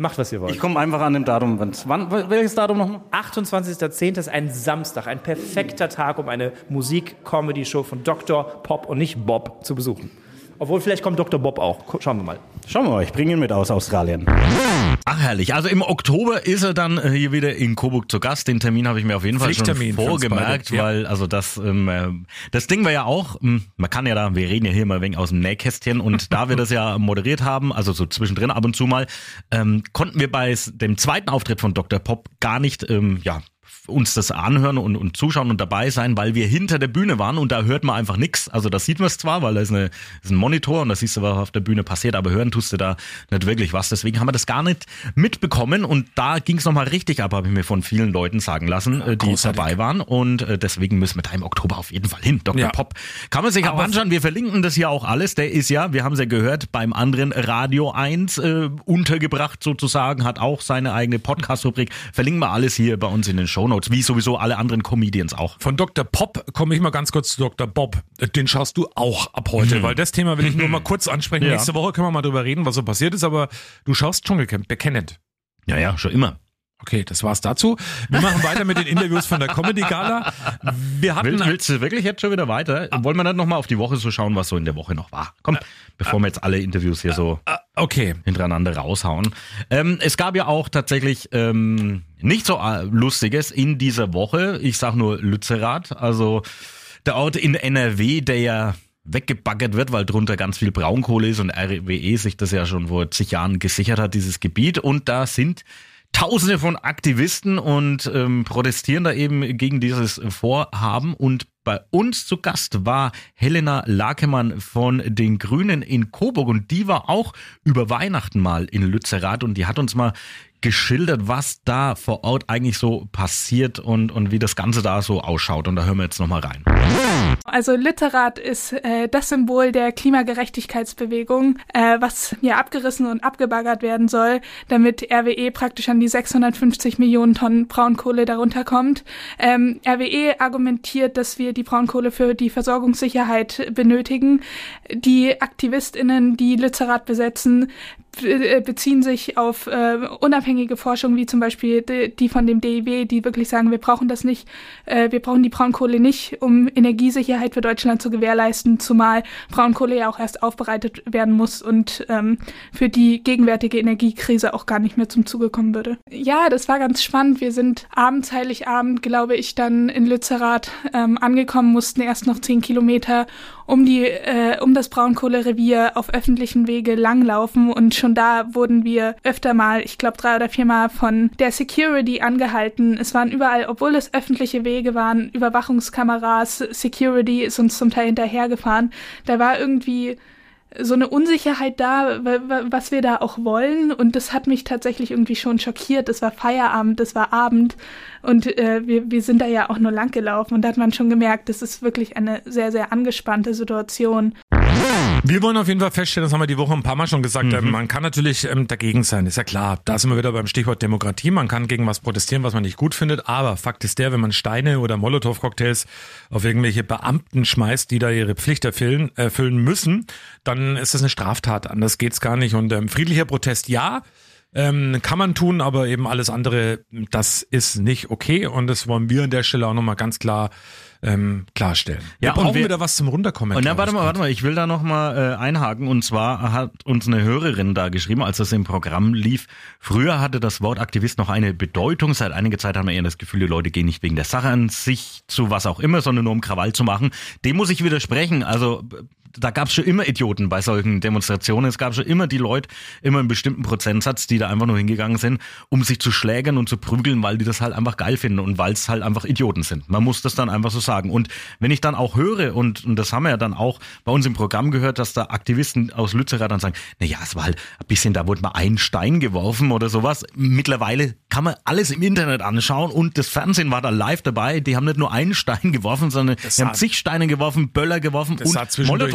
Macht, was ihr wollt. Ich komme einfach an dem Datum. Wann, welches Datum nochmal? 28.10. ist ein Samstag, ein perfekter Tag, um eine Musik-Comedy-Show von Dr. Pop und nicht Bob zu besuchen. Obwohl, vielleicht kommt Dr. Bob auch. Schauen wir mal. Schauen wir mal, ich bringe ihn mit aus Australien. Ach herrlich. Also im Oktober ist er dann äh, hier wieder in Coburg zu Gast. Den Termin habe ich mir auf jeden Fall schon vorgemerkt, beide, ja. weil also das ähm, äh, das Ding war ja auch, ähm, man kann ja da, wir reden ja hier mal ein wenig aus dem Nähkästchen und da wir das ja moderiert haben, also so zwischendrin ab und zu mal, ähm, konnten wir bei dem zweiten Auftritt von Dr. Pop gar nicht ähm, ja uns das anhören und, und zuschauen und dabei sein, weil wir hinter der Bühne waren und da hört man einfach nichts. Also das sieht man es zwar, weil da ist, eine, ist ein Monitor und da siehst du, was auf der Bühne passiert, aber hören tust du da nicht wirklich was. Deswegen haben wir das gar nicht mitbekommen und da ging es nochmal richtig ab, habe ich mir von vielen Leuten sagen lassen, äh, die großartig. dabei waren und äh, deswegen müssen wir da im Oktober auf jeden Fall hin. Dr. Ja. Pop kann man sich auch anschauen. Wir verlinken das hier auch alles. Der ist ja, wir haben es ja gehört, beim anderen Radio 1 äh, untergebracht sozusagen, hat auch seine eigene Podcast-Rubrik. Verlinken wir alles hier bei uns in den Shownotes, wie sowieso alle anderen Comedians auch. Von Dr. Pop komme ich mal ganz kurz zu Dr. Bob. Den schaust du auch ab heute, weil das Thema will ich nur mal kurz ansprechen. Ja. Nächste Woche können wir mal drüber reden, was so passiert ist, aber du schaust Dschungelcamp, bekennend. Ja, ja, schon immer. Okay, das war's dazu. Wir machen weiter mit den Interviews von der Comedy Gala. Wir hatten Willst, willst du wirklich jetzt schon wieder weiter? Wollen wir dann nochmal auf die Woche so schauen, was so in der Woche noch war? Komm, bevor wir jetzt alle Interviews hier so okay. hintereinander raushauen. Ähm, es gab ja auch tatsächlich ähm, nicht so äh, Lustiges in dieser Woche. Ich sag nur Lützerath, also der Ort in NRW, der ja weggebaggert wird, weil drunter ganz viel Braunkohle ist und RWE sich das ja schon vor zig Jahren gesichert hat, dieses Gebiet. Und da sind Tausende von Aktivisten und ähm, protestieren da eben gegen dieses Vorhaben. Und bei uns zu Gast war Helena Lakemann von den Grünen in Coburg und die war auch über Weihnachten mal in Lützerath und die hat uns mal geschildert, was da vor Ort eigentlich so passiert und, und wie das Ganze da so ausschaut. Und da hören wir jetzt nochmal rein. Also Literat ist äh, das Symbol der Klimagerechtigkeitsbewegung, äh, was ja abgerissen und abgebaggert werden soll, damit RWE praktisch an die 650 Millionen Tonnen Braunkohle darunter kommt. Ähm, RWE argumentiert, dass wir die Braunkohle für die Versorgungssicherheit benötigen. Die AktivistInnen, die Lützerath besetzen, be- beziehen sich auf äh, unabhängige Forschung, wie zum Beispiel die, die von dem DIW, die wirklich sagen, wir brauchen das nicht, äh, wir brauchen die Braunkohle nicht, um Energiesicherheit für Deutschland zu gewährleisten, zumal Braunkohle ja auch erst aufbereitet werden muss und ähm, für die gegenwärtige Energiekrise auch gar nicht mehr zum Zuge kommen würde. Ja, das war ganz spannend. Wir sind abends, Heiligabend, glaube ich, dann in Lützerath ähm, angekommen, mussten erst noch zehn Kilometer um die, äh, um das Braunkohlerevier auf öffentlichen Wege langlaufen und schon da wurden wir öfter mal, ich glaube drei oder viermal von der Security angehalten. Es waren überall, obwohl es öffentliche Wege waren, Überwachungskameras, Security ist uns zum Teil hinterhergefahren. Da war irgendwie so eine Unsicherheit da, was wir da auch wollen. Und das hat mich tatsächlich irgendwie schon schockiert. Es war Feierabend, es war Abend und äh, wir, wir sind da ja auch nur lang gelaufen. Und da hat man schon gemerkt, das ist wirklich eine sehr, sehr angespannte Situation. Wir wollen auf jeden Fall feststellen, das haben wir die Woche ein paar Mal schon gesagt, mhm. man kann natürlich ähm, dagegen sein, ist ja klar. Da sind wir wieder beim Stichwort Demokratie. Man kann gegen was protestieren, was man nicht gut findet. Aber Fakt ist der, wenn man Steine oder Molotow-Cocktails auf irgendwelche Beamten schmeißt, die da ihre Pflicht erfüllen, erfüllen müssen, dann ist das eine Straftat. Anders geht's gar nicht. Und ähm, friedlicher Protest ja. Ähm, kann man tun, aber eben alles andere, das ist nicht okay und das wollen wir an der Stelle auch nochmal ganz klar ähm, klarstellen. Wir ja, brauchen wir, wieder was zum Runterkommen. Und dann, warte mal, warte mal, ich will da nochmal äh, einhaken und zwar hat uns eine Hörerin da geschrieben, als das im Programm lief. Früher hatte das Wort Aktivist noch eine Bedeutung. Seit einiger Zeit haben wir eher das Gefühl, die Leute gehen nicht wegen der Sache an sich zu was auch immer, sondern nur um Krawall zu machen. Dem muss ich widersprechen. Also da gab es schon immer Idioten bei solchen Demonstrationen. Es gab schon immer die Leute, immer einen bestimmten Prozentsatz, die da einfach nur hingegangen sind, um sich zu schlägern und zu prügeln, weil die das halt einfach geil finden und weil es halt einfach Idioten sind. Man muss das dann einfach so sagen. Und wenn ich dann auch höre, und, und das haben wir ja dann auch bei uns im Programm gehört, dass da Aktivisten aus Lützerath dann sagen, na ja, es war halt ein bisschen, da wurde mal ein Stein geworfen oder sowas. Mittlerweile kann man alles im Internet anschauen und das Fernsehen war da live dabei. Die haben nicht nur einen Stein geworfen, sondern das die haben zig Steine geworfen, Böller geworfen und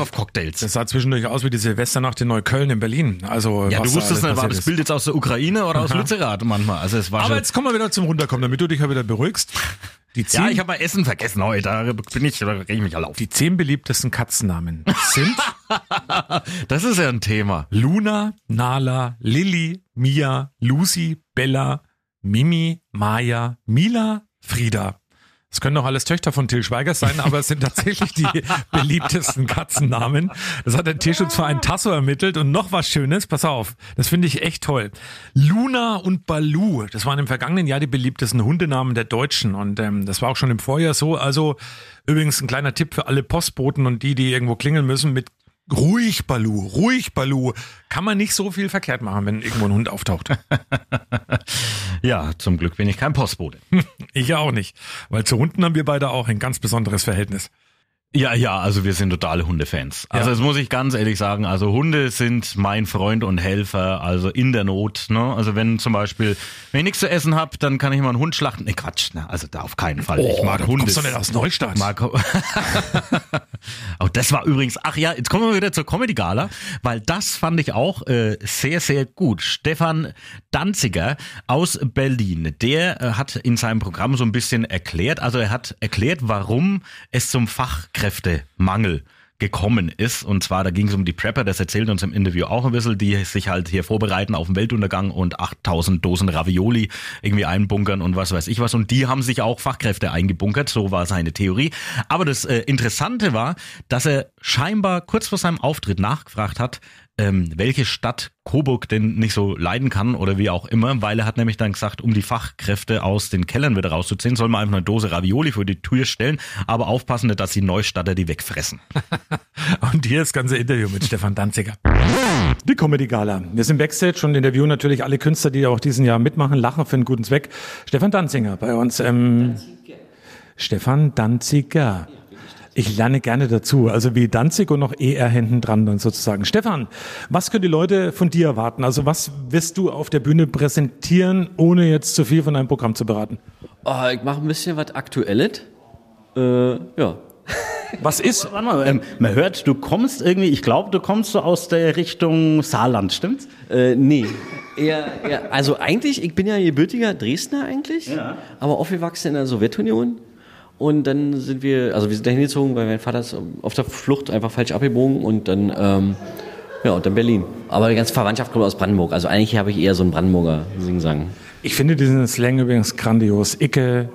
Molotow-Cocktails. Das sah zwischendurch aus wie die Silvesternacht in Neukölln in Berlin. Also ja, du wusstest nicht, war das Bild jetzt aus der Ukraine oder aus Lützerath manchmal. Also es war Aber jetzt kommen wir wieder zum Runterkommen, damit du dich ja wieder beruhigst. Die zehn, ja, ich habe mal Essen vergessen heute. Da bin ich, da reg ich mich alle auf. Die zehn beliebtesten Katzennamen sind. das ist ja ein Thema. Luna, Nala, Lilly, Mia, Lucy, Bella, Mimi, Maya, Mila, Frieda. Es können doch alles Töchter von Till Schweiger sein, aber es sind tatsächlich die beliebtesten Katzennamen. Das hat der Tierschutzverein Tasso ermittelt und noch was Schönes, pass auf, das finde ich echt toll. Luna und Balu, das waren im vergangenen Jahr die beliebtesten Hundenamen der Deutschen und ähm, das war auch schon im Vorjahr so. Also übrigens ein kleiner Tipp für alle Postboten und die, die irgendwo klingeln müssen mit Ruhig, Balu, ruhig, Balu. Kann man nicht so viel verkehrt machen, wenn irgendwo ein Hund auftaucht. ja, zum Glück bin ich kein Postbote. ich auch nicht. Weil zu Hunden haben wir beide auch ein ganz besonderes Verhältnis. Ja, ja, also wir sind totale Hundefans. Also ja. das muss ich ganz ehrlich sagen. Also Hunde sind mein Freund und Helfer, also in der Not. Ne? Also wenn zum Beispiel, wenn ich nichts zu essen habe, dann kann ich mal einen Hund schlachten. Nee, Quatsch, ne? also da auf keinen Fall. Oh, ich mag Hunde. Kommst du denn aus Neustadt? Mag oh, das war übrigens, ach ja, jetzt kommen wir wieder zur Comedy Gala, weil das fand ich auch äh, sehr, sehr gut. Stefan Danziger aus Berlin, der äh, hat in seinem Programm so ein bisschen erklärt, also er hat erklärt, warum es zum Fachkräfte Fachkräftemangel gekommen ist. Und zwar, da ging es um die Prepper, das erzählt uns im Interview auch ein bisschen, die sich halt hier vorbereiten auf den Weltuntergang und 8000 Dosen Ravioli irgendwie einbunkern und was weiß ich was. Und die haben sich auch Fachkräfte eingebunkert, so war seine Theorie. Aber das äh, Interessante war, dass er scheinbar kurz vor seinem Auftritt nachgefragt hat, ähm, welche Stadt Coburg denn nicht so leiden kann oder wie auch immer, weil er hat nämlich dann gesagt, um die Fachkräfte aus den Kellern wieder rauszuziehen, soll man einfach eine Dose Ravioli vor die Tür stellen, aber aufpassen, dass die Neustadter die wegfressen. und hier das ganze Interview mit Stefan Danziger. Die Comedy Gala. Wir sind Backstage und interviewen natürlich alle Künstler, die auch diesen Jahr mitmachen, lachen für einen guten Zweck. Stefan Danziger bei uns. Ähm, Stefan Danziger. Ich lerne gerne dazu. Also wie Danzig und noch ER hinten dran dann sozusagen. Stefan, was können die Leute von dir erwarten? Also was wirst du auf der Bühne präsentieren, ohne jetzt zu viel von deinem Programm zu beraten? Oh, ich mache ein bisschen was Aktuelles. Äh, ja. Was ist? Warte mal, ähm, man hört, du kommst irgendwie, ich glaube, du kommst so aus der Richtung Saarland, stimmt's? Äh, nee. Eher, eher, also eigentlich, ich bin ja gebürtiger Dresdner eigentlich, ja. aber aufgewachsen in der Sowjetunion. Und dann sind wir, also wir sind da hingezogen, weil mein Vater ist auf der Flucht einfach falsch abgebogen und dann, ähm, ja, und dann Berlin. Aber die ganze Verwandtschaft kommt aus Brandenburg. Also eigentlich habe ich eher so einen Brandenburger Sing-Sang. Ich finde diesen Slang übrigens grandios. Icke,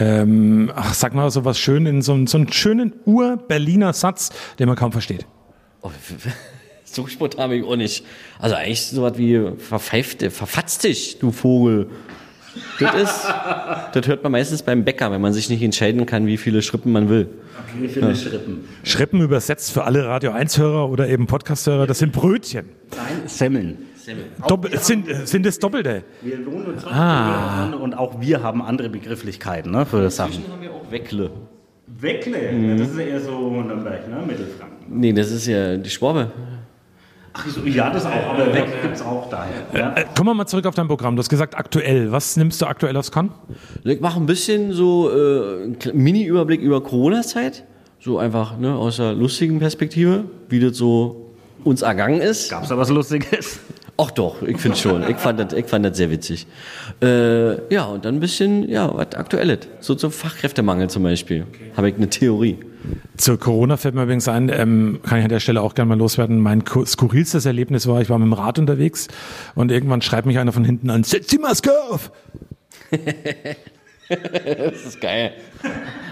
ähm, ach, sag mal so was schön in so, so einen schönen Ur-Berliner Satz, den man kaum versteht. Oh, so spontan habe ich auch nicht. Also eigentlich so was wie verpfeift, verfatzt dich, du Vogel. Das ist, das hört man meistens beim Bäcker, wenn man sich nicht entscheiden kann, wie viele Schrippen man will. wie viele ja. Schrippen? Schrippen übersetzt für alle Radio 1-Hörer oder eben Podcast-Hörer, das sind Brötchen. Nein, Semmeln. Doppel, sind, sind es Doppelte? Wir wohnen uns ah. und auch wir haben andere Begrifflichkeiten ne, für Sachen. Inzwischen haben wir auch Weckle. Weckle? Ja, das ist ja eher so Nürnberg, ne? Mittelfranken. Nee, das ist ja die Schwabe. Ach so, ja, das auch, aber Weck gibt es auch daher. Ja? Äh, kommen wir mal zurück auf dein Programm. Du hast gesagt aktuell. Was nimmst du aktuell aufs Kann? Ich mache ein bisschen so äh, einen Mini-Überblick über Corona-Zeit. So einfach ne, aus der lustigen Perspektive, wie das so uns ergangen ist. Gab es da was Lustiges? Ach doch, ich finde schon. Ich fand das, ich fand das sehr witzig. Äh, ja, und dann ein bisschen, ja, was Aktuelles. So zum Fachkräftemangel zum Beispiel. Okay. Habe ich eine Theorie. Zur Corona fällt mir übrigens ein, ähm, kann ich an der Stelle auch gerne mal loswerden. Mein skurrilstes Erlebnis war, ich war mit dem Rad unterwegs und irgendwann schreibt mich einer von hinten an, setz die Maske auf! das ist geil.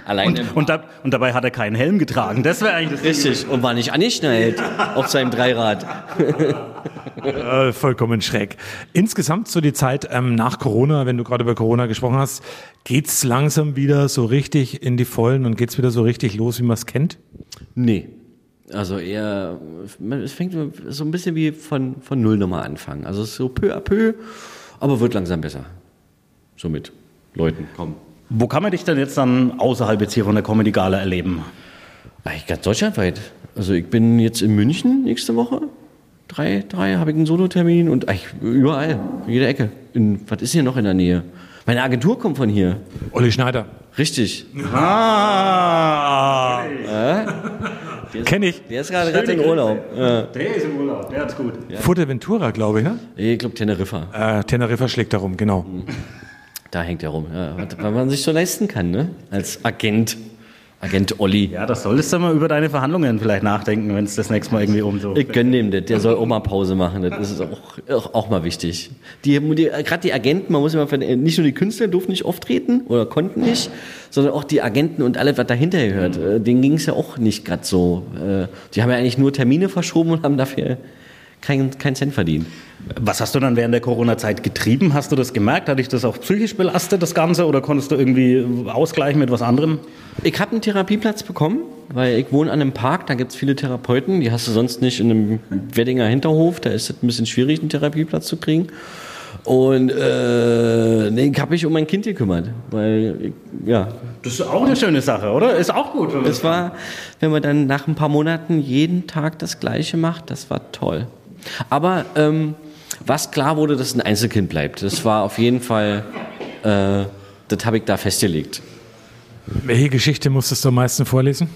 Alleine. Und, und, da, und, dabei hat er keinen Helm getragen. Das wäre eigentlich das Richtig. Ding. Und war nicht angeschnallt auf seinem Dreirad. äh, vollkommen schräg. Insgesamt so die Zeit ähm, nach Corona, wenn du gerade über Corona gesprochen hast, geht's langsam wieder so richtig in die Vollen und geht's wieder so richtig los, wie man es kennt? Nee. Also eher, es fängt so ein bisschen wie von, von Null nochmal anfangen. Also so peu à peu, aber wird langsam besser. Somit. Leuten kommen. Wo kann man dich denn jetzt dann außerhalb jetzt hier von der Comedy Gala erleben? Eigentlich ganz deutschlandweit. Also ich bin jetzt in München nächste Woche. Drei, drei habe ich einen Solotermin und eigentlich überall, in jeder Ecke. In, was ist hier noch in der Nähe? Meine Agentur kommt von hier. Olli Schneider. Richtig. Ah. Äh? Kenn ich. Der ist gerade in Urlaub. Der ist im Urlaub, der hat's gut. Ja. Fuerteventura, glaube ich, ne? Ich glaube Teneriffa. Äh, Teneriffa schlägt darum, genau. Mhm. Da hängt er rum, ja, weil man sich so leisten kann, ne? Als Agent. Agent Olli. Ja, das solltest du mal über deine Verhandlungen vielleicht nachdenken, wenn es das nächste Mal irgendwie um so. Ich gönne dem das, der soll auch mal Pause machen, das ist auch, auch, auch mal wichtig. Die, die, Gerade die Agenten, man muss immer, nicht nur die Künstler durften nicht auftreten oder konnten nicht, sondern auch die Agenten und alles, was dahinter gehört. Äh, denen ging es ja auch nicht gerade so. Äh, die haben ja eigentlich nur Termine verschoben und haben dafür keinen kein Cent verdient. Was hast du dann während der Corona-Zeit getrieben? Hast du das gemerkt? Hat dich das auch psychisch belastet, das Ganze? Oder konntest du irgendwie ausgleichen mit was anderem? Ich habe einen Therapieplatz bekommen, weil ich wohne an einem Park, da gibt es viele Therapeuten. Die hast du sonst nicht in einem Weddinger Hinterhof. Da ist es ein bisschen schwierig, einen Therapieplatz zu kriegen. Und äh, nee, ich habe mich um mein Kind gekümmert, weil ich, ja. Das ist auch eine schöne Sache, oder? Ist auch gut. Das war, wenn man dann nach ein paar Monaten jeden Tag das Gleiche macht, das war toll. Aber ähm, was klar wurde, dass ein Einzelkind bleibt, das war auf jeden Fall, äh, das habe ich da festgelegt. Welche Geschichte musstest du am meisten vorlesen?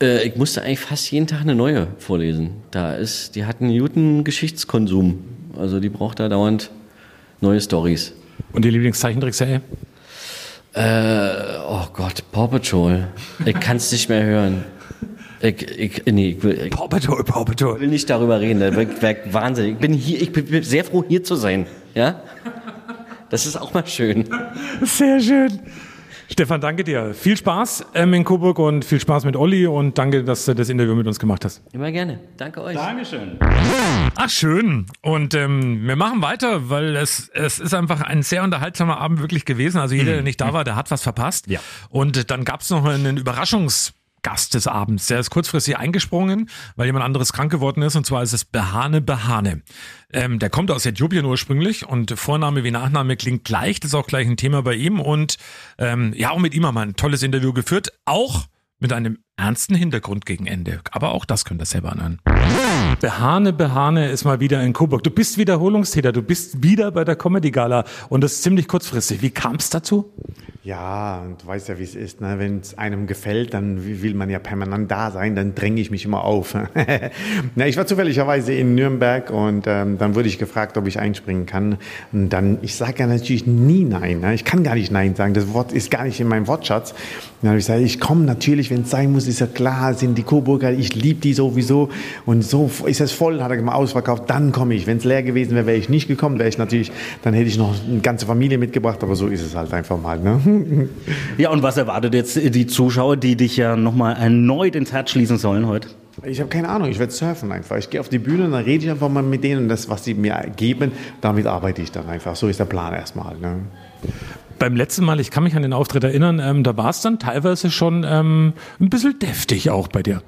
Äh, ich musste eigentlich fast jeden Tag eine neue vorlesen. Da ist, die hatten einen guten Geschichtskonsum. Also die braucht da dauernd neue Stories. Und die Lieblingszeichentrickserie? Äh, oh Gott, Paw Patrol. Ich kann es nicht mehr hören. Ich, ich, nee, ich will, ich, Paw Patrol, Paw Patrol. will nicht darüber reden. Das wäre Wahnsinn. Ich bin hier, ich bin sehr froh, hier zu sein. Ja? Das ist auch mal schön. Sehr schön. Stefan, danke dir. Viel Spaß ähm, in Coburg und viel Spaß mit Olli und danke, dass du das Interview mit uns gemacht hast. Immer gerne. Danke euch. Dankeschön. Ach, schön. Und ähm, wir machen weiter, weil es, es ist einfach ein sehr unterhaltsamer Abend wirklich gewesen. Also jeder, der nicht da war, der hat was verpasst. Ja. Und dann gab es noch einen Überraschungs- Gast des Abends. Der ist kurzfristig eingesprungen, weil jemand anderes krank geworden ist. Und zwar ist es Behane Behane. Ähm, der kommt aus Äthiopien ursprünglich und Vorname wie Nachname klingt gleich. Das ist auch gleich ein Thema bei ihm. Und ähm, ja, auch mit ihm haben wir ein tolles Interview geführt. Auch mit einem ernsten Hintergrund gegen Ende. Aber auch das könnt ihr selber anhören. Behane Behane ist mal wieder in Coburg. Du bist Wiederholungstäter. Du bist wieder bei der Comedy Gala. Und das ist ziemlich kurzfristig. Wie kam es dazu? Ja, und du weißt ja, wie es ist. Ne? Wenn es einem gefällt, dann will man ja permanent da sein, dann dränge ich mich immer auf. Na, ich war zufälligerweise in Nürnberg und ähm, dann wurde ich gefragt, ob ich einspringen kann. Und dann, ich sage ja natürlich nie nein. Ne? Ich kann gar nicht nein sagen. Das Wort ist gar nicht in meinem Wortschatz. Dann habe ich gesagt, ich komme natürlich, wenn es sein muss, ist ja klar, sind die Coburger, ich liebe die sowieso. Und so ist es voll, hat er mal ausverkauft, dann komme ich. Wenn es leer gewesen wäre, wäre ich nicht gekommen, wäre ich natürlich, dann hätte ich noch eine ganze Familie mitgebracht, aber so ist es halt einfach mal. Ne? Ja, und was erwartet jetzt die Zuschauer, die dich ja nochmal erneut ins Herz schließen sollen heute? Ich habe keine Ahnung, ich werde surfen einfach. Ich gehe auf die Bühne und dann rede ich einfach mal mit denen und das, was sie mir geben, damit arbeite ich dann einfach. So ist der Plan erstmal. Ne? Beim letzten Mal, ich kann mich an den Auftritt erinnern, ähm, da war es dann teilweise schon ähm, ein bisschen deftig auch bei dir.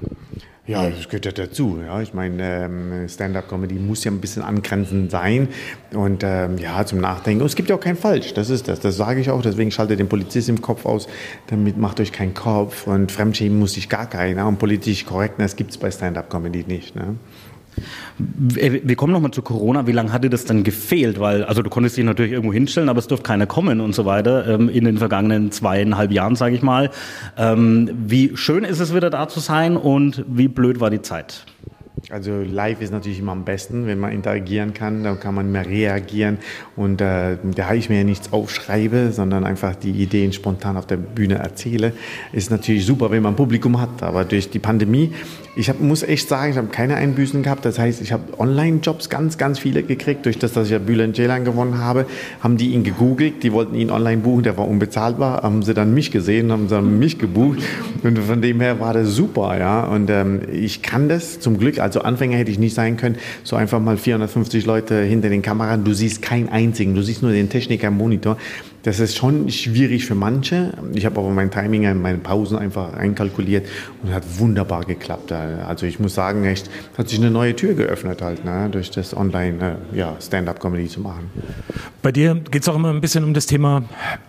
Ja, das gehört ja dazu. Ja. Ich meine, ähm, Stand-up-Comedy muss ja ein bisschen angrenzend sein und ähm, ja, zum Nachdenken. Und es gibt ja auch kein Falsch, das ist das. Das sage ich auch. Deswegen schaltet den Polizist im Kopf aus. Damit macht euch keinen Kopf und Fremdschämen muss sich gar keiner. Und politisch Korrektness gibt es bei Stand-up-Comedy nicht. Ne? Wir kommen nochmal zu Corona. Wie lange hatte das dann gefehlt? Weil, also du konntest dich natürlich irgendwo hinstellen, aber es durfte keiner kommen und so weiter ähm, in den vergangenen zweieinhalb Jahren, sage ich mal. Ähm, wie schön ist es wieder da zu sein und wie blöd war die Zeit? Also live ist natürlich immer am besten, wenn man interagieren kann, dann kann man mehr reagieren und äh, da ich mir ja nichts aufschreibe, sondern einfach die Ideen spontan auf der Bühne erzähle, ist natürlich super, wenn man Publikum hat. Aber durch die Pandemie ich hab, muss echt sagen, ich habe keine Einbüßen gehabt. Das heißt, ich habe Online-Jobs ganz, ganz viele gekriegt. Durch das, dass ich ja Bülent Ceylan gewonnen habe, haben die ihn gegoogelt. Die wollten ihn online buchen, der war unbezahlbar. Haben sie dann mich gesehen, haben sie dann mich gebucht. Und von dem her war das super, ja. Und ähm, ich kann das zum Glück. Also Anfänger hätte ich nicht sein können. So einfach mal 450 Leute hinter den Kameras. Du siehst keinen einzigen. Du siehst nur den Techniker im Monitor. Das ist schon schwierig für manche. Ich habe aber mein Timing, meine Pausen einfach einkalkuliert und hat wunderbar geklappt. Also ich muss sagen, echt hat sich eine neue Tür geöffnet halt, ne, durch das Online äh, ja, Stand-up-Comedy zu machen. Bei dir geht es auch immer ein bisschen um das Thema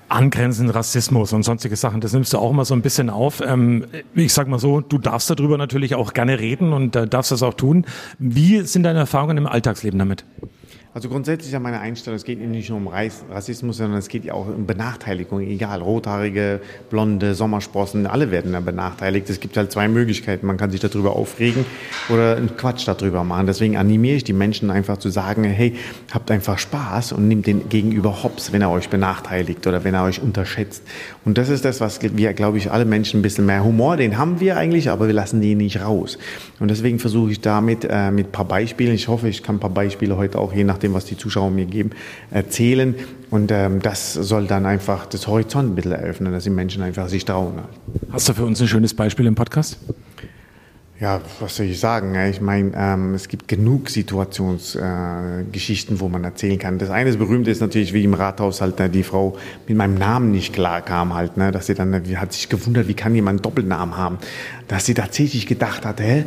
Angrenzen, Rassismus und sonstige Sachen. Das nimmst du auch immer so ein bisschen auf. Ähm, ich sag mal so, du darfst darüber natürlich auch gerne reden und äh, darfst das auch tun. Wie sind deine Erfahrungen im Alltagsleben damit? Also grundsätzlich ist meine Einstellung, es geht nicht nur um Rassismus, sondern es geht ja auch um Benachteiligung. Egal, rothaarige, blonde, Sommersprossen, alle werden da benachteiligt. Es gibt halt zwei Möglichkeiten. Man kann sich darüber aufregen oder einen Quatsch darüber machen. Deswegen animiere ich die Menschen einfach zu sagen, hey, habt einfach Spaß und nehmt den Gegenüber hops, wenn er euch benachteiligt oder wenn er euch unterschätzt. Und das ist das, was wir, glaube ich, alle Menschen ein bisschen mehr Humor, den haben wir eigentlich, aber wir lassen den nicht raus. Und deswegen versuche ich damit äh, mit ein paar Beispielen, ich hoffe, ich kann ein paar Beispiele heute auch, je nachdem, dem, was die Zuschauer mir geben, erzählen. Und ähm, das soll dann einfach das Horizont ein bisschen eröffnen, dass die Menschen einfach sich trauen. Hast du für uns ein schönes Beispiel im Podcast? Ja, was soll ich sagen? Ich meine, ähm, es gibt genug Situationsgeschichten, äh, wo man erzählen kann. Das eine Berühmte ist natürlich, wie im Rathaus halt ne, die Frau mit meinem Namen nicht klar kam halt, ne, dass sie dann die hat sich gewundert, wie kann jemand einen Doppelnamen haben, dass sie tatsächlich gedacht hat, hä,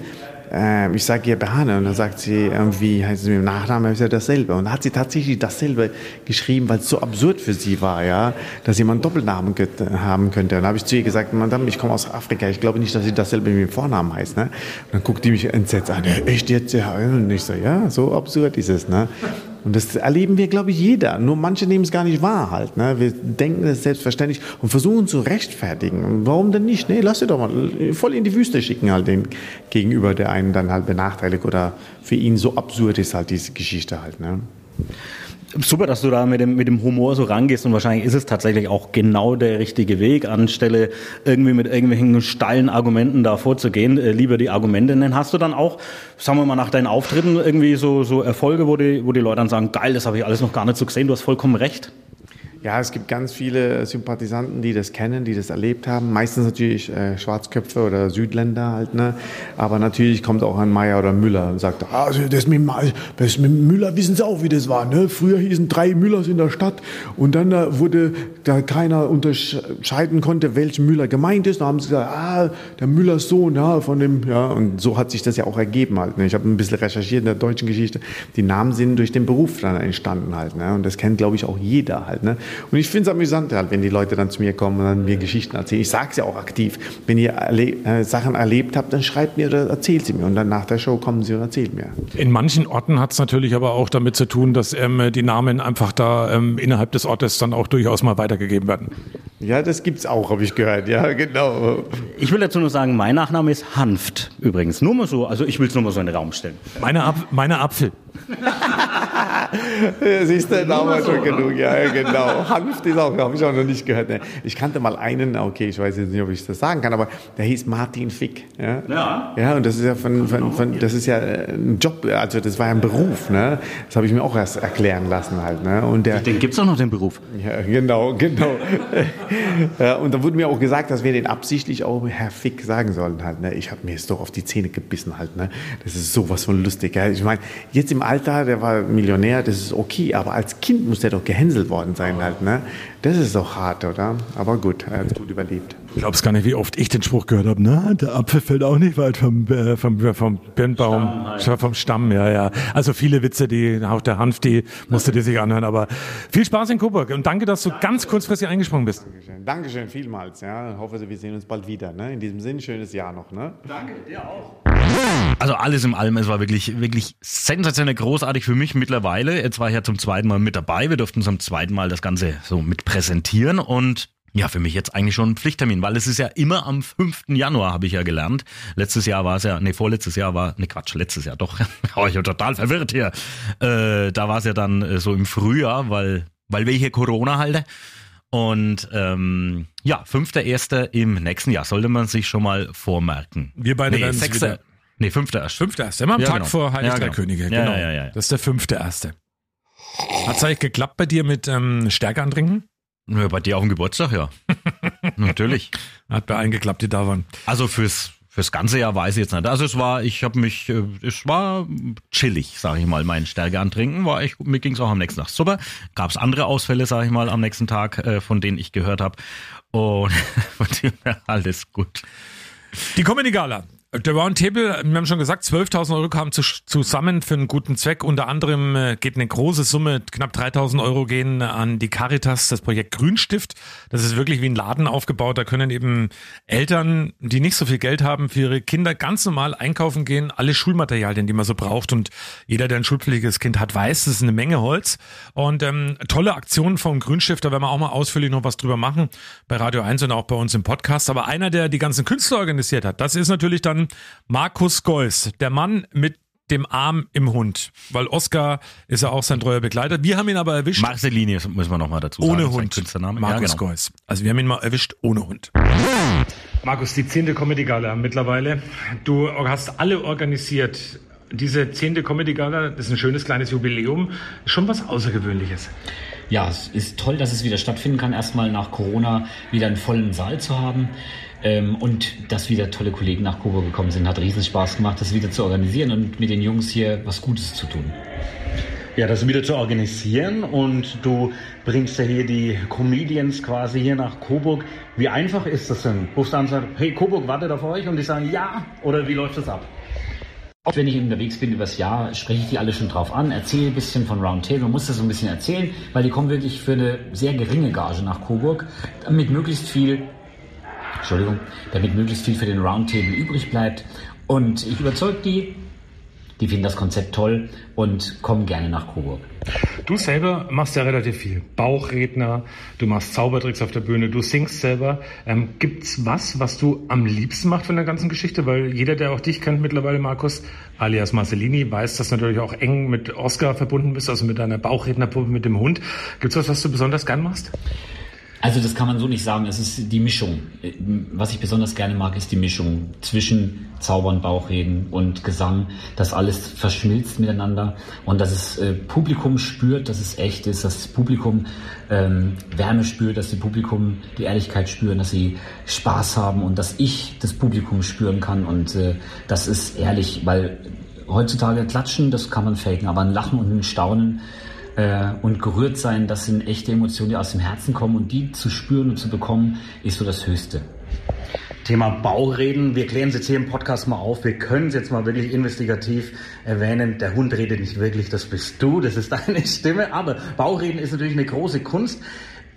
äh, ich sage ihr Behane und dann sagt sie irgendwie, heißt es mit dem Nachnamen ist ja dasselbe. Und dann hat sie tatsächlich dasselbe geschrieben, weil es so absurd für sie war, ja, dass jemand Doppelnamen haben könnte. Und dann habe ich zu ihr gesagt, Madame, ich komme aus Afrika, ich glaube nicht, dass sie dasselbe mit dem Vornamen heißt. Ne? Und dann guckt die mich entsetzt an, echt jetzt? Ja, und ich so, ja, so absurd ist es. Ne? Und das erleben wir, glaube ich, jeder. Nur manche nehmen es gar nicht wahr halt. Ne? Wir denken es selbstverständlich und versuchen zu rechtfertigen. Warum denn nicht? Nee, lass dir doch mal voll in die Wüste schicken halt den gegenüber, der einen dann halt benachteiligt oder für ihn so absurd ist halt diese Geschichte halt. Ne? Super, dass du da mit dem, mit dem Humor so rangehst und wahrscheinlich ist es tatsächlich auch genau der richtige Weg, anstelle irgendwie mit irgendwelchen steilen Argumenten da vorzugehen, äh, lieber die Argumente nennen. Hast du dann auch, sagen wir mal, nach deinen Auftritten irgendwie so, so Erfolge, wo die, wo die Leute dann sagen, geil, das habe ich alles noch gar nicht so gesehen, du hast vollkommen recht? Ja, es gibt ganz viele Sympathisanten, die das kennen, die das erlebt haben. Meistens natürlich äh, Schwarzköpfe oder Südländer halt, ne? Aber natürlich kommt auch ein Meier oder Müller und sagt, ah, also das mit, das mit Müller wissen Sie auch, wie das war, ne? Früher hießen drei Müllers in der Stadt und dann da wurde da keiner unterscheiden konnte, welcher Müller gemeint ist. Da haben sie gesagt, ah, der Müllers Sohn, ja, von dem, ja. Und so hat sich das ja auch ergeben halt. Ne? Ich habe ein bisschen recherchiert in der deutschen Geschichte. Die Namen sind durch den Beruf dann entstanden halt, ne? Und das kennt, glaube ich, auch jeder halt, ne? Und ich finde es amüsant, halt, wenn die Leute dann zu mir kommen und dann mir Geschichten erzählen. Ich sage es ja auch aktiv. Wenn ihr erle äh, Sachen erlebt habt, dann schreibt mir oder erzählt sie mir. Und dann nach der Show kommen sie und erzählen mir. In manchen Orten hat es natürlich aber auch damit zu tun, dass ähm, die Namen einfach da ähm, innerhalb des Ortes dann auch durchaus mal weitergegeben werden. Ja, das gibt es auch, habe ich gehört. Ja, genau. Ich will dazu nur sagen, mein Nachname ist Hanft übrigens. Nur mal so, also ich will es nur mal so in den Raum stellen. Meine, Ap meine Apfel. Siehst du, da war schon genug. Ja, genau. Hanft ist auch, habe ich auch noch nicht gehört. Ne. Ich kannte mal einen, okay, ich weiß jetzt nicht, ob ich das sagen kann, aber der hieß Martin Fick. Ja, ja. ja und das ist ja von, von, von, das ist ja ein Job, also das war ja ein Beruf. Ne? Das habe ich mir auch erst erklären lassen halt. Ne? Und der, den gibt es auch noch, den Beruf. Ja, genau, genau. ja, und da wurde mir auch gesagt, dass wir den absichtlich auch Herr Fick sagen sollen halt. Ne? Ich habe mir jetzt doch auf die Zähne gebissen halt. Ne? Das ist sowas von lustig. Ja? Ich meine, jetzt im Alter, der war Millionär, das ist okay, aber als Kind muss der doch gehänselt worden sein halt, ne? Das ist doch hart, oder? Aber gut, er hat gut überlebt. Ich glaub's gar nicht, wie oft ich den Spruch gehört habe. Na, der Apfel fällt auch nicht weit vom, äh, vom, äh, vom Birnbaum, Stamm, vom Stamm, ja, ja. Also viele Witze, die auch der Hanf, die musste die sich anhören. Aber viel Spaß in Coburg und danke, dass du ganz kurzfristig eingesprungen bist. Dankeschön, Dankeschön vielmals. Ja, ich hoffe, wir sehen uns bald wieder. Ne? In diesem Sinn, schönes Jahr noch. Ne? Danke, dir auch. Also alles im allem, es war wirklich, wirklich sensationell großartig für mich mittlerweile. Jetzt war ich ja zum zweiten Mal mit dabei. Wir durften zum zweiten Mal das Ganze so mit präsentieren und ja, für mich jetzt eigentlich schon ein Pflichttermin, weil es ist ja immer am 5. Januar, habe ich ja gelernt. Letztes Jahr war es ja, nee, vorletztes Jahr war, nee, Quatsch, letztes Jahr doch. oh, ich bin total verwirrt hier. Äh, da war es ja dann äh, so im Frühjahr, weil, weil wir hier Corona halten. Und ähm, ja, 5.1. im nächsten Jahr sollte man sich schon mal vormerken. Wir beide nee, werden es nee, fünfter erst. Fünfter erste, immer am Ja, Tag genau. vor Heilig Ja, Drei genau. Könige. Ja, Genau. ja, ja, ja. Das ist der fünfte erste. Hat's eigentlich geklappt bei dir mit ähm, Stärke antrinken? Ja, bei dir auf dem Geburtstag, ja. Natürlich. Hat bei allen geklappt, die da waren. Also fürs fürs ganze Jahr weiß ich jetzt nicht. Also es war, ich habe mich, äh, es war chillig, sage ich mal. Mein Stärke antrinken war ich, mir ging's auch am nächsten Tag super. Gab es andere Ausfälle, sage ich mal, am nächsten Tag, äh, von denen ich gehört habe. Und von dem her alles gut. Die Comedy Gala. Der Roundtable, wir haben schon gesagt, 12.000 Euro kamen zu, zusammen für einen guten Zweck. Unter anderem äh, geht eine große Summe, knapp 3.000 Euro gehen an die Caritas, das Projekt Grünstift. Das ist wirklich wie ein Laden aufgebaut. Da können eben Eltern, die nicht so viel Geld haben, für ihre Kinder ganz normal einkaufen gehen. Alle Schulmaterialien, die man so braucht. Und jeder, der ein schulpflichtiges Kind hat, weiß, das ist eine Menge Holz. Und ähm, tolle Aktion vom Grünstift. Da werden wir auch mal ausführlich noch was drüber machen. Bei Radio 1 und auch bei uns im Podcast. Aber einer, der die ganzen Künstler organisiert hat, das ist natürlich dann Markus Geuss, der Mann mit dem Arm im Hund. Weil Oscar ist ja auch sein treuer Begleiter. Wir haben ihn aber erwischt Marceline müssen wir nochmal dazu sagen. ohne Hund. Künstlername. Markus ja, genau. Geuss. Also wir haben ihn mal erwischt ohne Hund. Markus, die zehnte Comedy Gala mittlerweile. Du hast alle organisiert. Diese zehnte Comedy Gala, das ist ein schönes kleines Jubiläum. Schon was Außergewöhnliches. Ja, es ist toll, dass es wieder stattfinden kann, erstmal nach Corona wieder einen vollen Saal zu haben. Ähm, und dass wieder tolle Kollegen nach Coburg gekommen sind, hat riesen Spaß gemacht, das wieder zu organisieren und mit den Jungs hier was Gutes zu tun. Ja, das wieder zu organisieren und du bringst ja hier die Comedians quasi hier nach Coburg. Wie einfach ist das denn? Rufst du an und sagst, hey Coburg, wartet auf euch und die sagen ja oder wie läuft das ab? Auch wenn ich unterwegs bin übers Jahr, spreche ich die alle schon drauf an, erzähle ein bisschen von Roundtable, muss das so ein bisschen erzählen, weil die kommen wirklich für eine sehr geringe Gage nach Coburg, damit möglichst viel, Entschuldigung, damit möglichst viel für den Roundtable übrig bleibt. Und ich überzeuge die, die finden das Konzept toll und kommen gerne nach Coburg. Du selber machst ja relativ viel. Bauchredner, du machst Zaubertricks auf der Bühne, du singst selber. Ähm, gibt's was, was du am liebsten machst von der ganzen Geschichte? Weil jeder, der auch dich kennt mittlerweile, Markus, alias Marcellini, weiß, dass du natürlich auch eng mit Oscar verbunden bist, also mit deiner Bauchrednerpuppe mit dem Hund. Gibt's was, was du besonders gern machst? Also das kann man so nicht sagen, es ist die Mischung. Was ich besonders gerne mag, ist die Mischung zwischen Zaubern, Bauchreden und Gesang, dass alles verschmilzt miteinander und dass das äh, Publikum spürt, dass es echt ist, dass das Publikum ähm, Wärme spürt, dass das Publikum die Ehrlichkeit spüren, dass sie Spaß haben und dass ich das Publikum spüren kann und äh, das ist ehrlich, weil heutzutage klatschen, das kann man faken, aber ein Lachen und ein Staunen äh, und gerührt sein, das sind echte Emotionen, die aus dem Herzen kommen und die zu spüren und zu bekommen, ist so das Höchste. Thema Baureden. Wir klären es jetzt hier im Podcast mal auf. Wir können es jetzt mal wirklich investigativ erwähnen. Der Hund redet nicht wirklich, das bist du, das ist deine Stimme. Aber Baureden ist natürlich eine große Kunst.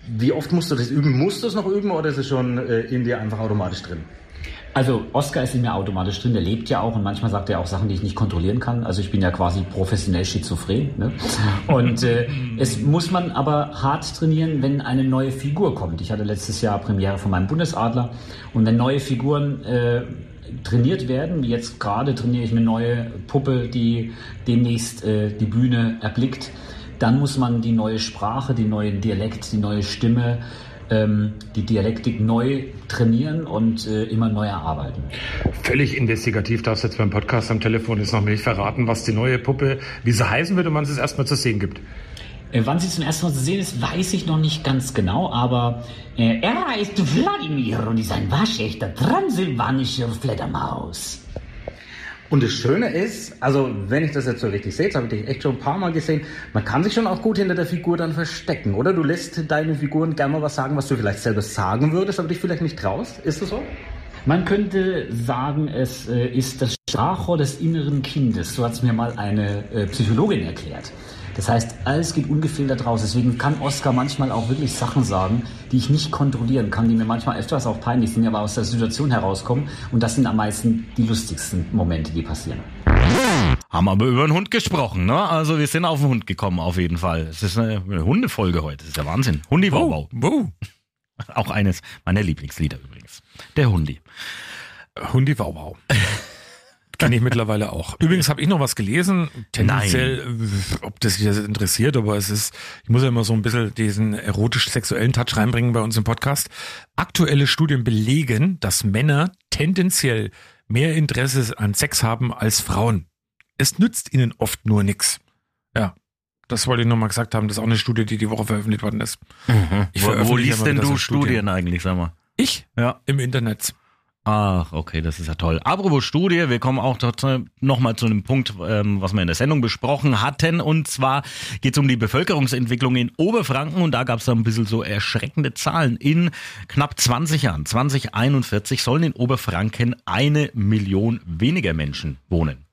Wie oft musst du das üben? Musst du es noch üben oder ist es schon äh, in dir einfach automatisch drin? Also Oscar ist in mir automatisch drin, der lebt ja auch und manchmal sagt er auch Sachen, die ich nicht kontrollieren kann. Also ich bin ja quasi professionell schizophren. Ne? Und äh, es muss man aber hart trainieren, wenn eine neue Figur kommt. Ich hatte letztes Jahr Premiere von meinem Bundesadler und wenn neue Figuren äh, trainiert werden, jetzt gerade trainiere ich eine neue Puppe, die demnächst äh, die Bühne erblickt, dann muss man die neue Sprache, die neuen Dialekt, die neue Stimme, ähm, die Dialektik neu trainieren und äh, immer neu erarbeiten. Völlig investigativ darfst du jetzt beim Podcast am Telefon jetzt noch nicht verraten, was die neue Puppe, wie sie heißen wird und wann es erstmal zu sehen gibt. Äh, wann sie zum ersten Mal zu sehen ist, weiß ich noch nicht ganz genau, aber äh, er heißt Wladimir und ist ein waschechter transsilvanischer Fledermaus. Und das Schöne ist, also wenn ich das jetzt so richtig sehe, das habe ich dich echt schon ein paar Mal gesehen, man kann sich schon auch gut hinter der Figur dann verstecken, oder? Du lässt deinen Figuren gerne mal was sagen, was du vielleicht selber sagen würdest, aber dich vielleicht nicht traust. Ist das so? Man könnte sagen, es äh, ist das Sprachrohr des inneren Kindes. So hat es mir mal eine äh, Psychologin erklärt. Das heißt, alles geht ungefiltert raus. Deswegen kann Oscar manchmal auch wirklich Sachen sagen, die ich nicht kontrollieren kann, die mir manchmal etwas auch peinlich sind, aber aus der Situation herauskommen. Und das sind am meisten die lustigsten Momente, die passieren. Haben aber über einen Hund gesprochen, ne? Also wir sind auf den Hund gekommen, auf jeden Fall. Es ist eine, Hundefolge heute. Das ist ja Wahnsinn. Hundi Wow, wow. Auch eines meiner Lieblingslieder übrigens. Der Hundi. Hundi Wow Wow. Kenne ich mittlerweile auch. Übrigens habe ich noch was gelesen, tendenziell, äh, ob das dich jetzt interessiert, aber es ist, ich muss ja immer so ein bisschen diesen erotisch-sexuellen Touch reinbringen bei uns im Podcast. Aktuelle Studien belegen, dass Männer tendenziell mehr Interesse an Sex haben als Frauen. Es nützt ihnen oft nur nichts. Ja, das wollte ich nochmal gesagt haben. Das ist auch eine Studie, die die Woche veröffentlicht worden ist. Mhm. Wo, wo liest denn du Studien. Studien eigentlich, sag mal? Ich? Ja. Im Internet. Ach, okay, das ist ja toll. Apropos Studie, wir kommen auch nochmal zu einem Punkt, ähm, was wir in der Sendung besprochen hatten. Und zwar geht es um die Bevölkerungsentwicklung in Oberfranken. Und da gab es ein bisschen so erschreckende Zahlen. In knapp 20 Jahren, 2041, sollen in Oberfranken eine Million weniger Menschen wohnen.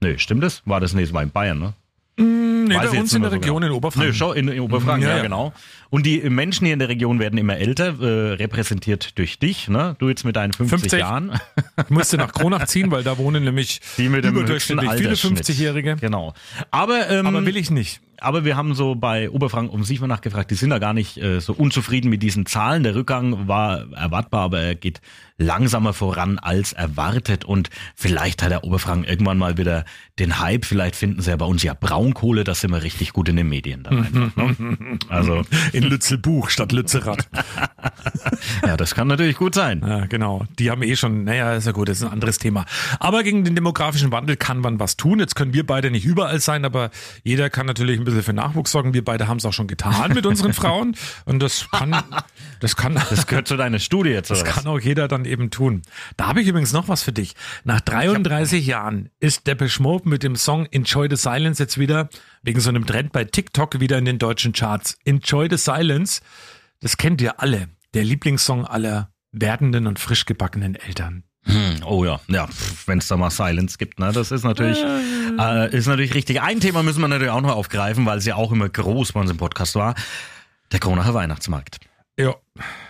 Nö, stimmt das? War das nicht? Das war in Bayern, ne? Mm, nee, bei uns in der Region genau. in Oberfranken. Nee, schon in, in Oberfranken, ja, ja, genau. Und die Menschen hier in der Region werden immer älter, äh, repräsentiert durch dich, ne? Du jetzt mit deinen 50, 50. Jahren. Ich musste nach Kronach ziehen, weil da wohnen nämlich die mit dem überdurchschnittlich viele 50-Jährige. Genau. Aber, ähm, Aber will ich nicht aber wir haben so bei Oberfranken um sich mal nachgefragt, die sind da gar nicht äh, so unzufrieden mit diesen Zahlen. Der Rückgang war erwartbar, aber er geht langsamer voran als erwartet und vielleicht hat der Oberfranken irgendwann mal wieder den Hype. Vielleicht finden sie ja bei uns ja Braunkohle, das sind wir richtig gut in den Medien dann einfach. Ne? Also in Lützelbuch statt Lützerath. ja, das kann natürlich gut sein. Ja, genau. Die haben eh schon, naja, ist ja gut, das ist ein anderes Thema. Aber gegen den demografischen Wandel kann man was tun. Jetzt können wir beide nicht überall sein, aber jeder kann natürlich ein bisschen für Nachwuchs sorgen. Wir beide haben es auch schon getan mit unseren Frauen. Und das kann, das kann. Das gehört zu deiner Studie jetzt? Das kann auch jeder dann eben tun. Da habe ich übrigens noch was für dich. Nach 33 Jahren ist Depeche Mode mit dem Song Enjoy the Silence jetzt wieder wegen so einem Trend bei TikTok wieder in den deutschen Charts. Enjoy the Silence, das kennt ihr alle. Der Lieblingssong aller werdenden und frisch gebackenen Eltern. Hm, oh ja, ja, wenn es da mal Silence gibt, ne, das ist natürlich, äh, ist natürlich richtig. Ein Thema müssen wir natürlich auch noch aufgreifen, weil es ja auch immer groß bei uns im Podcast war. Der Kronacher Weihnachtsmarkt. Ja.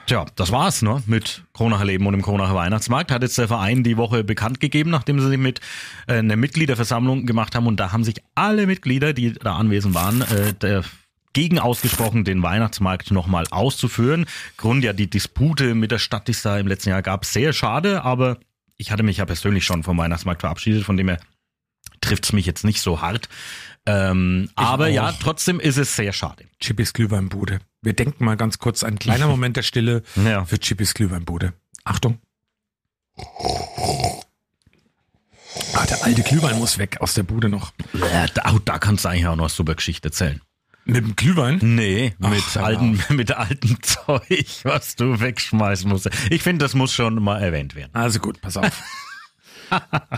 Tja, das war's, ne? Mit Kronacher Leben und dem Kronacher Weihnachtsmarkt. Hat jetzt der Verein die Woche bekannt gegeben, nachdem sie mit äh, eine Mitgliederversammlung gemacht haben und da haben sich alle Mitglieder, die da anwesend waren, äh, der gegen ausgesprochen, den Weihnachtsmarkt nochmal auszuführen. Grund ja die Dispute mit der Stadt, die es da im letzten Jahr gab, sehr schade, aber ich hatte mich ja persönlich schon vom Weihnachtsmarkt verabschiedet, von dem her trifft's mich jetzt nicht so hart. Ähm, aber auch. ja, trotzdem ist es sehr schade. Chippys Glühweinbude. Wir denken mal ganz kurz, ein kleiner Moment der Stille ja. für Chippys Glühweinbude. Achtung. Ah, der alte Glühwein muss weg aus der Bude noch. Ja, da, da kannst du eigentlich auch noch eine super Geschichte erzählen. Mit dem Glühwein? Nee, Ach, mit alten, mit alten Zeug, was du wegschmeißen musst. Ich finde, das muss schon mal erwähnt werden. Also gut, pass auf.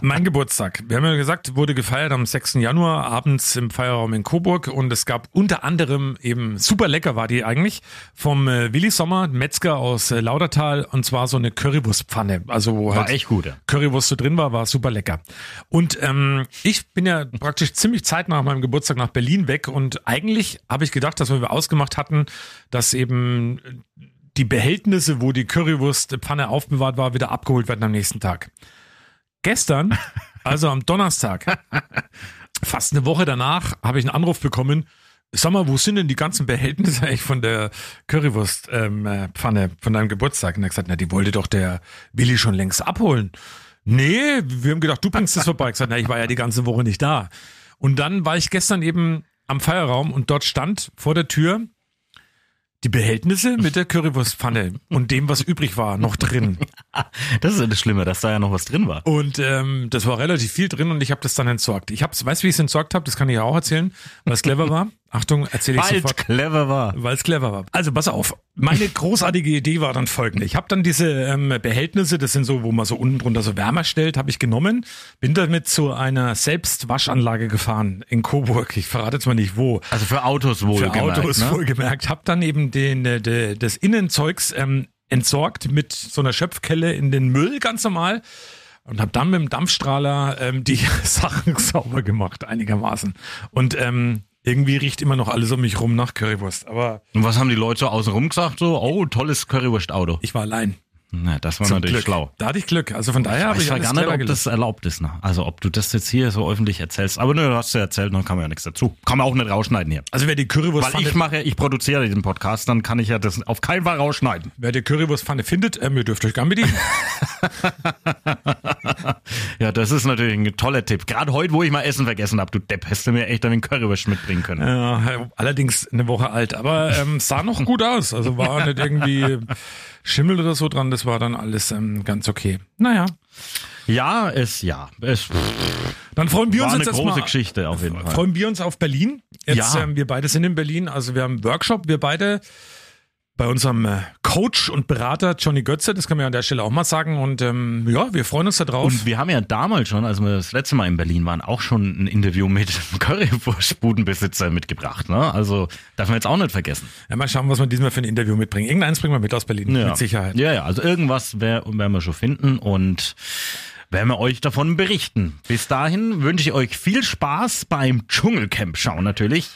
mein Geburtstag. Wir haben ja gesagt, wurde gefeiert am 6. Januar abends im Feierraum in Coburg und es gab unter anderem eben super lecker war die eigentlich vom äh, Willi Sommer, Metzger aus äh, Laudertal und zwar so eine Currywurstpfanne. Also wo war halt echt gut. Ja. Currywurst so drin war, war super lecker. Und ähm, ich bin ja praktisch ziemlich Zeit nach meinem Geburtstag nach Berlin weg und eigentlich habe ich gedacht, dass wir ausgemacht hatten, dass eben die Behältnisse, wo die Currywurstpfanne aufbewahrt war, wieder abgeholt werden am nächsten Tag. Gestern, also am Donnerstag, fast eine Woche danach, habe ich einen Anruf bekommen. Sag mal, wo sind denn die ganzen Behältnisse eigentlich von der Currywurstpfanne ähm, von deinem Geburtstag? Und er hat gesagt, na, die wollte doch der Willi schon längst abholen. Nee, wir haben gedacht, du bringst das vorbei. Ich gesagt, na, ich war ja die ganze Woche nicht da. Und dann war ich gestern eben am Feierraum und dort stand vor der Tür die Behältnisse mit der Currywurstpfanne und dem, was übrig war, noch drin. Das ist das Schlimme, dass da ja noch was drin war. Und ähm, das war relativ viel drin und ich habe das dann entsorgt. Ich hab's, weißt du, wie ich es entsorgt habe? Das kann ich ja auch erzählen, weil es clever war. Achtung, erzähle ich es sofort. clever war. Weil es clever war. Also pass auf. Meine großartige Idee war dann folgende. Ich habe dann diese ähm, Behältnisse, das sind so, wo man so unten drunter so Wärmer stellt, habe ich genommen, bin damit zu einer Selbstwaschanlage gefahren in Coburg. Ich verrate jetzt mal nicht wo. Also für Autos wohl Für Autos ne? wohlgemerkt. Hab dann eben den, äh, de, das Innenzeugs ähm, entsorgt mit so einer Schöpfkelle in den Müll ganz normal und habe dann mit dem Dampfstrahler ähm, die Sachen sauber gemacht einigermaßen. Und ähm, irgendwie riecht immer noch alles um mich rum nach Currywurst. Aber Und was haben die Leute so außenrum gesagt? So, oh, tolles Currywurst-Auto. ich war allein. Na, das war Zum natürlich Glück. schlau. Da hatte ich Glück. Also von daher habe Ich ich weiß alles gar nicht, ob das erlaubt ist. Ne? Also ob du das jetzt hier so öffentlich erzählst. Aber nö, du hast ja erzählt, dann kann man ja nichts dazu. Kann man auch nicht rausschneiden hier. Also wer die Currywurst Weil ich mache, ich produziere diesen Podcast, dann kann ich ja das auf keinen Fall rausschneiden. wer die Currywurstpfanne findet, ähm, ihr dürft euch gern bedienen. Ja, das ist natürlich ein toller Tipp. Gerade heute, wo ich mal Essen vergessen habe, du Depp, hättest du mir echt einen Currywurst mitbringen können. Ja, allerdings eine Woche alt, aber ähm, sah noch gut aus. Also war nicht irgendwie Schimmel oder so dran, das war dann alles ähm, ganz okay. Naja, Ja, es, ja, es dann freuen wir uns eine jetzt große erstmal. Geschichte auf jeden Fall. Freuen wir uns auf Berlin. Jetzt, Ja. ähm, wir beide sind in Berlin, also wir haben einen Workshop, wir beide bei unserem äh, Coach und Berater Johnny Götze, das kann man ja an der Stelle auch mal sagen. Und ähm, ja, wir freuen uns da drauf. Und wir haben ja damals schon, als wir das letzte Mal in Berlin waren, auch schon ein Interview mit Currywurstbudenbesitzer mitgebracht. Ne? Also darf man jetzt auch nicht vergessen. ja, mal schauen, was wir diesmal für ein Interview mitbringen. Irgendeins bringen wir mit aus Berlin, mit Sicherheit. Ja, ja, also irgendwas wer- werden wir schon finden und werden wir euch davon berichten. Bis dahin wünsche ich euch viel Spaß beim Dschungelcamp schauen natürlich.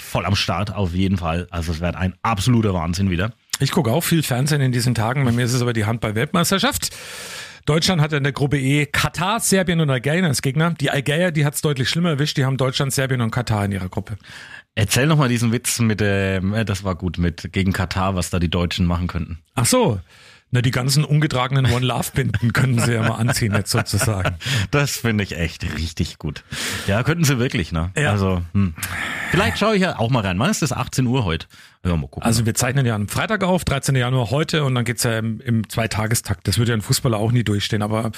Voll am Start auf jeden Fall. Also es wird ein absoluter Wahnsinn wieder. Ich gucke auch viel Fernsehen in diesen Tagen. Bei mir ist es aber die Handball-Weltmeisterschaft. Deutschland hat in der Gruppe E Katar, Serbien und Algerien als Gegner. Die Algerier, die hat es deutlich schlimmer erwischt. Die haben Deutschland, Serbien und Katar in ihrer Gruppe. Erzähl noch mal diesen Witz mit dem, äh, das war gut, mit gegen Katar, was da die Deutschen machen könnten. Ach so. Na, die ganzen ungetragenen One-Love-Binden können sie ja mal anziehen, jetzt sozusagen. Das finde ich echt richtig gut. Ja, könnten sie wirklich, ne? Ja. Also, hm. Vielleicht schaue ich ja auch mal rein. Wann ist das? 18 Uhr heute? Ja, mal gucken. Also wir zeichnen ja am Freitag auf, 13. Januar heute und dann geht's ja im, im Zweitagestakt. Das wird ja ein Fußballer auch nie durchstehen, aber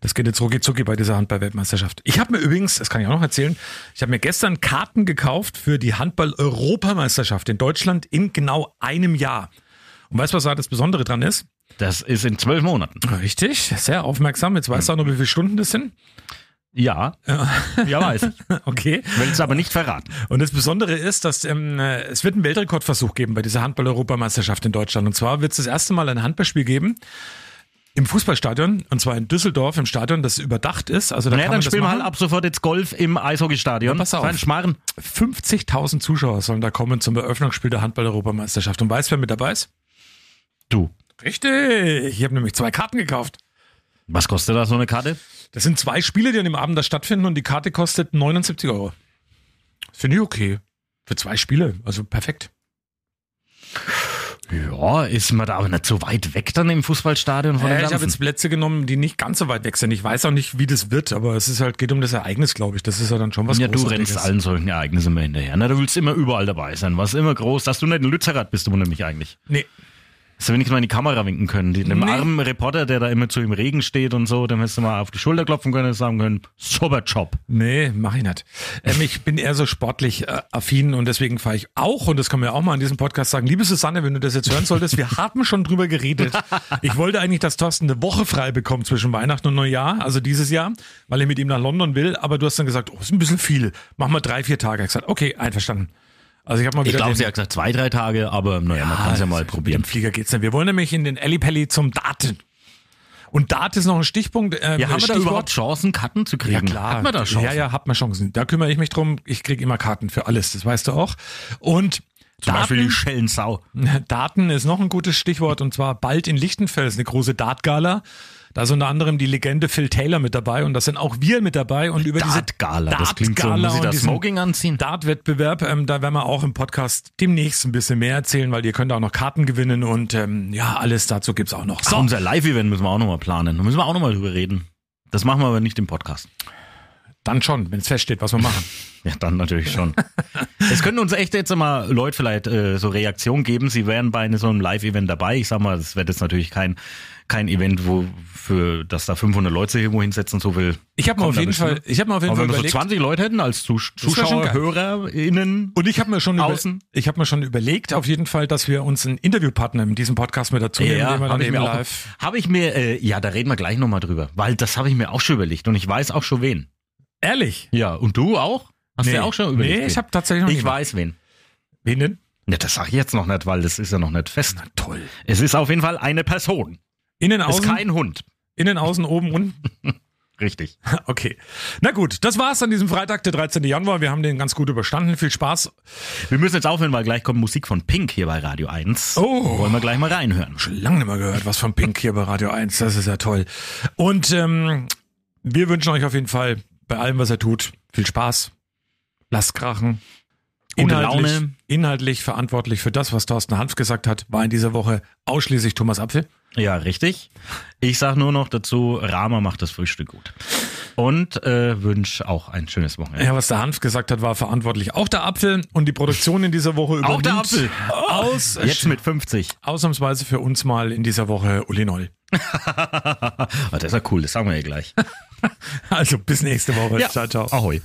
das geht jetzt rucki zucki bei dieser Handball-Weltmeisterschaft. Ich habe mir übrigens, das kann ich auch noch erzählen, ich habe mir gestern Karten gekauft für die Handball-Europameisterschaft in Deutschland in genau einem Jahr. Und weißt du, was da das Besondere dran ist? Das ist in zwölf Monaten. Richtig, sehr aufmerksam. Jetzt weißt du auch noch, wie viele Stunden das sind. Ja. Ja, weiß ich. Okay. Will es aber nicht verraten. Und das Besondere ist, dass ähm, äh, es wird einen Weltrekordversuch geben bei dieser Handball-Europameisterschaft in Deutschland. Und zwar wird es das erste Mal ein Handballspiel geben im Fußballstadion, und zwar in Düsseldorf im Stadion, das überdacht ist. Also da naja, kann dann man spielen wir halt ab sofort jetzt Golf im Eishockeystadion. Ja, pass auf. Schmarren. 50.000 Zuschauer sollen da kommen zum Eröffnungsspiel der Handball-Europameisterschaft. Und weißt du, wer mit dabei ist? Du. Richtig. Ich habe nämlich zwei Karten gekauft. Was kostet da so eine Karte? Das sind zwei Spiele, die an dem Abend da stattfinden und die Karte kostet 79 Euro. Finde ich okay. Für zwei Spiele. Also perfekt. Ja, ist man da aber nicht so weit weg dann im Fußballstadion von Äh, ich habe jetzt Plätze genommen, die nicht ganz so weit weg sind. Ich weiß auch nicht, wie das wird, aber es ist halt, geht um das Ereignis, glaube ich. Das ist ja dann schon was ja, du rennst allen solchen Ereignissen immer hinterher. Na, du willst immer überall dabei sein. Was immer groß. Dass du nicht in Lützerath bist, wundert mich eigentlich. Nee, Hast du wenigstens mal in die Kamera winken können. Die, dem Nee. armen Reporter, der da immer zu im Regen steht und so, dem hättest du mal auf die Schulter klopfen können und sagen können, super Job. nee, mache ich nicht. Ähm, ich bin eher so sportlich äh, affin und deswegen fahre ich auch, und das können wir auch mal in diesem Podcast sagen, liebe Susanne, wenn du das jetzt hören solltest, wir haben schon drüber geredet. Ich wollte eigentlich, dass Thorsten eine Woche frei bekommt zwischen Weihnachten und Neujahr, also dieses Jahr, weil er mit ihm nach London will, aber du hast dann gesagt, oh, ist ein bisschen viel, mach mal drei, vier Tage. Ich gesagt, okay, einverstanden. Also ich habe mal Ich glaube, sie hat gesagt zwei, drei Tage, aber naja, man kann es ja mal Mit probieren. dem Flieger geht's nicht. Wir wollen nämlich in den Ellipelli zum Daten. Und Dart ist noch ein Stichpunkt. Äh, Ja, haben wir da Stichwort. überhaupt Chancen, Karten zu kriegen? Ja klar. Hat man da Chancen? Ja, ja, hat man Chancen. Da kümmere ich mich drum. Ich kriege immer Karten für alles, das weißt du auch. Und Zum Beispiel die Daten, Schellensau. Daten ist noch ein gutes Stichwort und zwar bald in Lichtenfels eine große Dartgala. Da ist unter anderem die Legende Phil Taylor mit dabei und da sind auch wir mit dabei und über diese Dartgala, das klingt so. Muss ich und da diesen Smoking anziehen? Dart-Wettbewerb, ähm, da werden wir auch im Podcast demnächst ein bisschen mehr erzählen, weil ihr könnt auch noch Karten gewinnen und ähm, ja, alles dazu gibt's auch noch. Ach, unser Live-Event müssen wir auch nochmal planen. Da müssen wir auch nochmal drüber reden. Das machen wir aber nicht im Podcast. Dann schon, wenn es feststeht, was wir machen. Ja, dann natürlich schon. es können uns echt jetzt mal Leute vielleicht äh, so Reaktionen geben. Sie wären bei so einem Live-Event dabei. Ich sag mal, das wird jetzt natürlich kein kein Event, wo für dass da 500 Leute sich irgendwo hinsetzen, so will. Ich habe mir auf jeden. Fall, ich habe mir auf jeden Aber Fall wenn wir so überlegt, 20 Leute hätten als Zus Zuschauer. HörerInnen. und ich habe mir schon über, Außen. ich habe mir schon überlegt, auf jeden Fall, dass wir uns einen Interviewpartner in diesem Podcast mit dazu nehmen, den wir Ja, habe ich mir auch. live. Habe ich mir, äh, ja, da reden wir gleich nochmal drüber, weil das habe ich mir auch schon überlegt und ich weiß auch schon wen. Ehrlich? Ja, und du auch? Hast du Nee. ja auch schon überlegt? Nee, ich habe tatsächlich noch Ich nicht. weiß wen. Wen denn? Ja, das sage ich jetzt noch nicht, weil das ist ja noch nicht fest. Na toll. Es ist auf jeden Fall eine Person. Innen, Ist außen, kein Hund. innen, außen, oben, unten. Richtig. Okay. Na gut, das war's an diesem Freitag, der 13. Januar. Wir haben den ganz gut überstanden. Viel Spaß. Wir müssen jetzt aufhören, weil gleich kommt Musik von Pink hier bei Radio 1. Oh. Wollen wir gleich mal reinhören. Schon lange nicht mehr gehört, was von Pink hier bei Radio 1. Das ist ja toll. Und ähm, wir wünschen euch auf jeden Fall bei allem, was er tut, viel Spaß. Lasst krachen. Inhaltlich, Laune. inhaltlich verantwortlich für das, was Thorsten Hanf gesagt hat, war in dieser Woche ausschließlich Thomas Apfel. Ja, richtig. Ich sag nur noch dazu, Rama macht das Frühstück gut. Und äh, wünsche auch ein schönes Wochenende. Ja, was der Hanf gesagt hat, war verantwortlich auch der Apfel und die Produktion in dieser Woche Auch der übernimmt Apfel. Aus, Jetzt mit 50. ausnahmsweise für uns mal in dieser Woche Uli Noll. Das ist ja cool, das sagen wir ja gleich. Also bis nächste Woche. Ja. Ciao, ciao. Ahoi.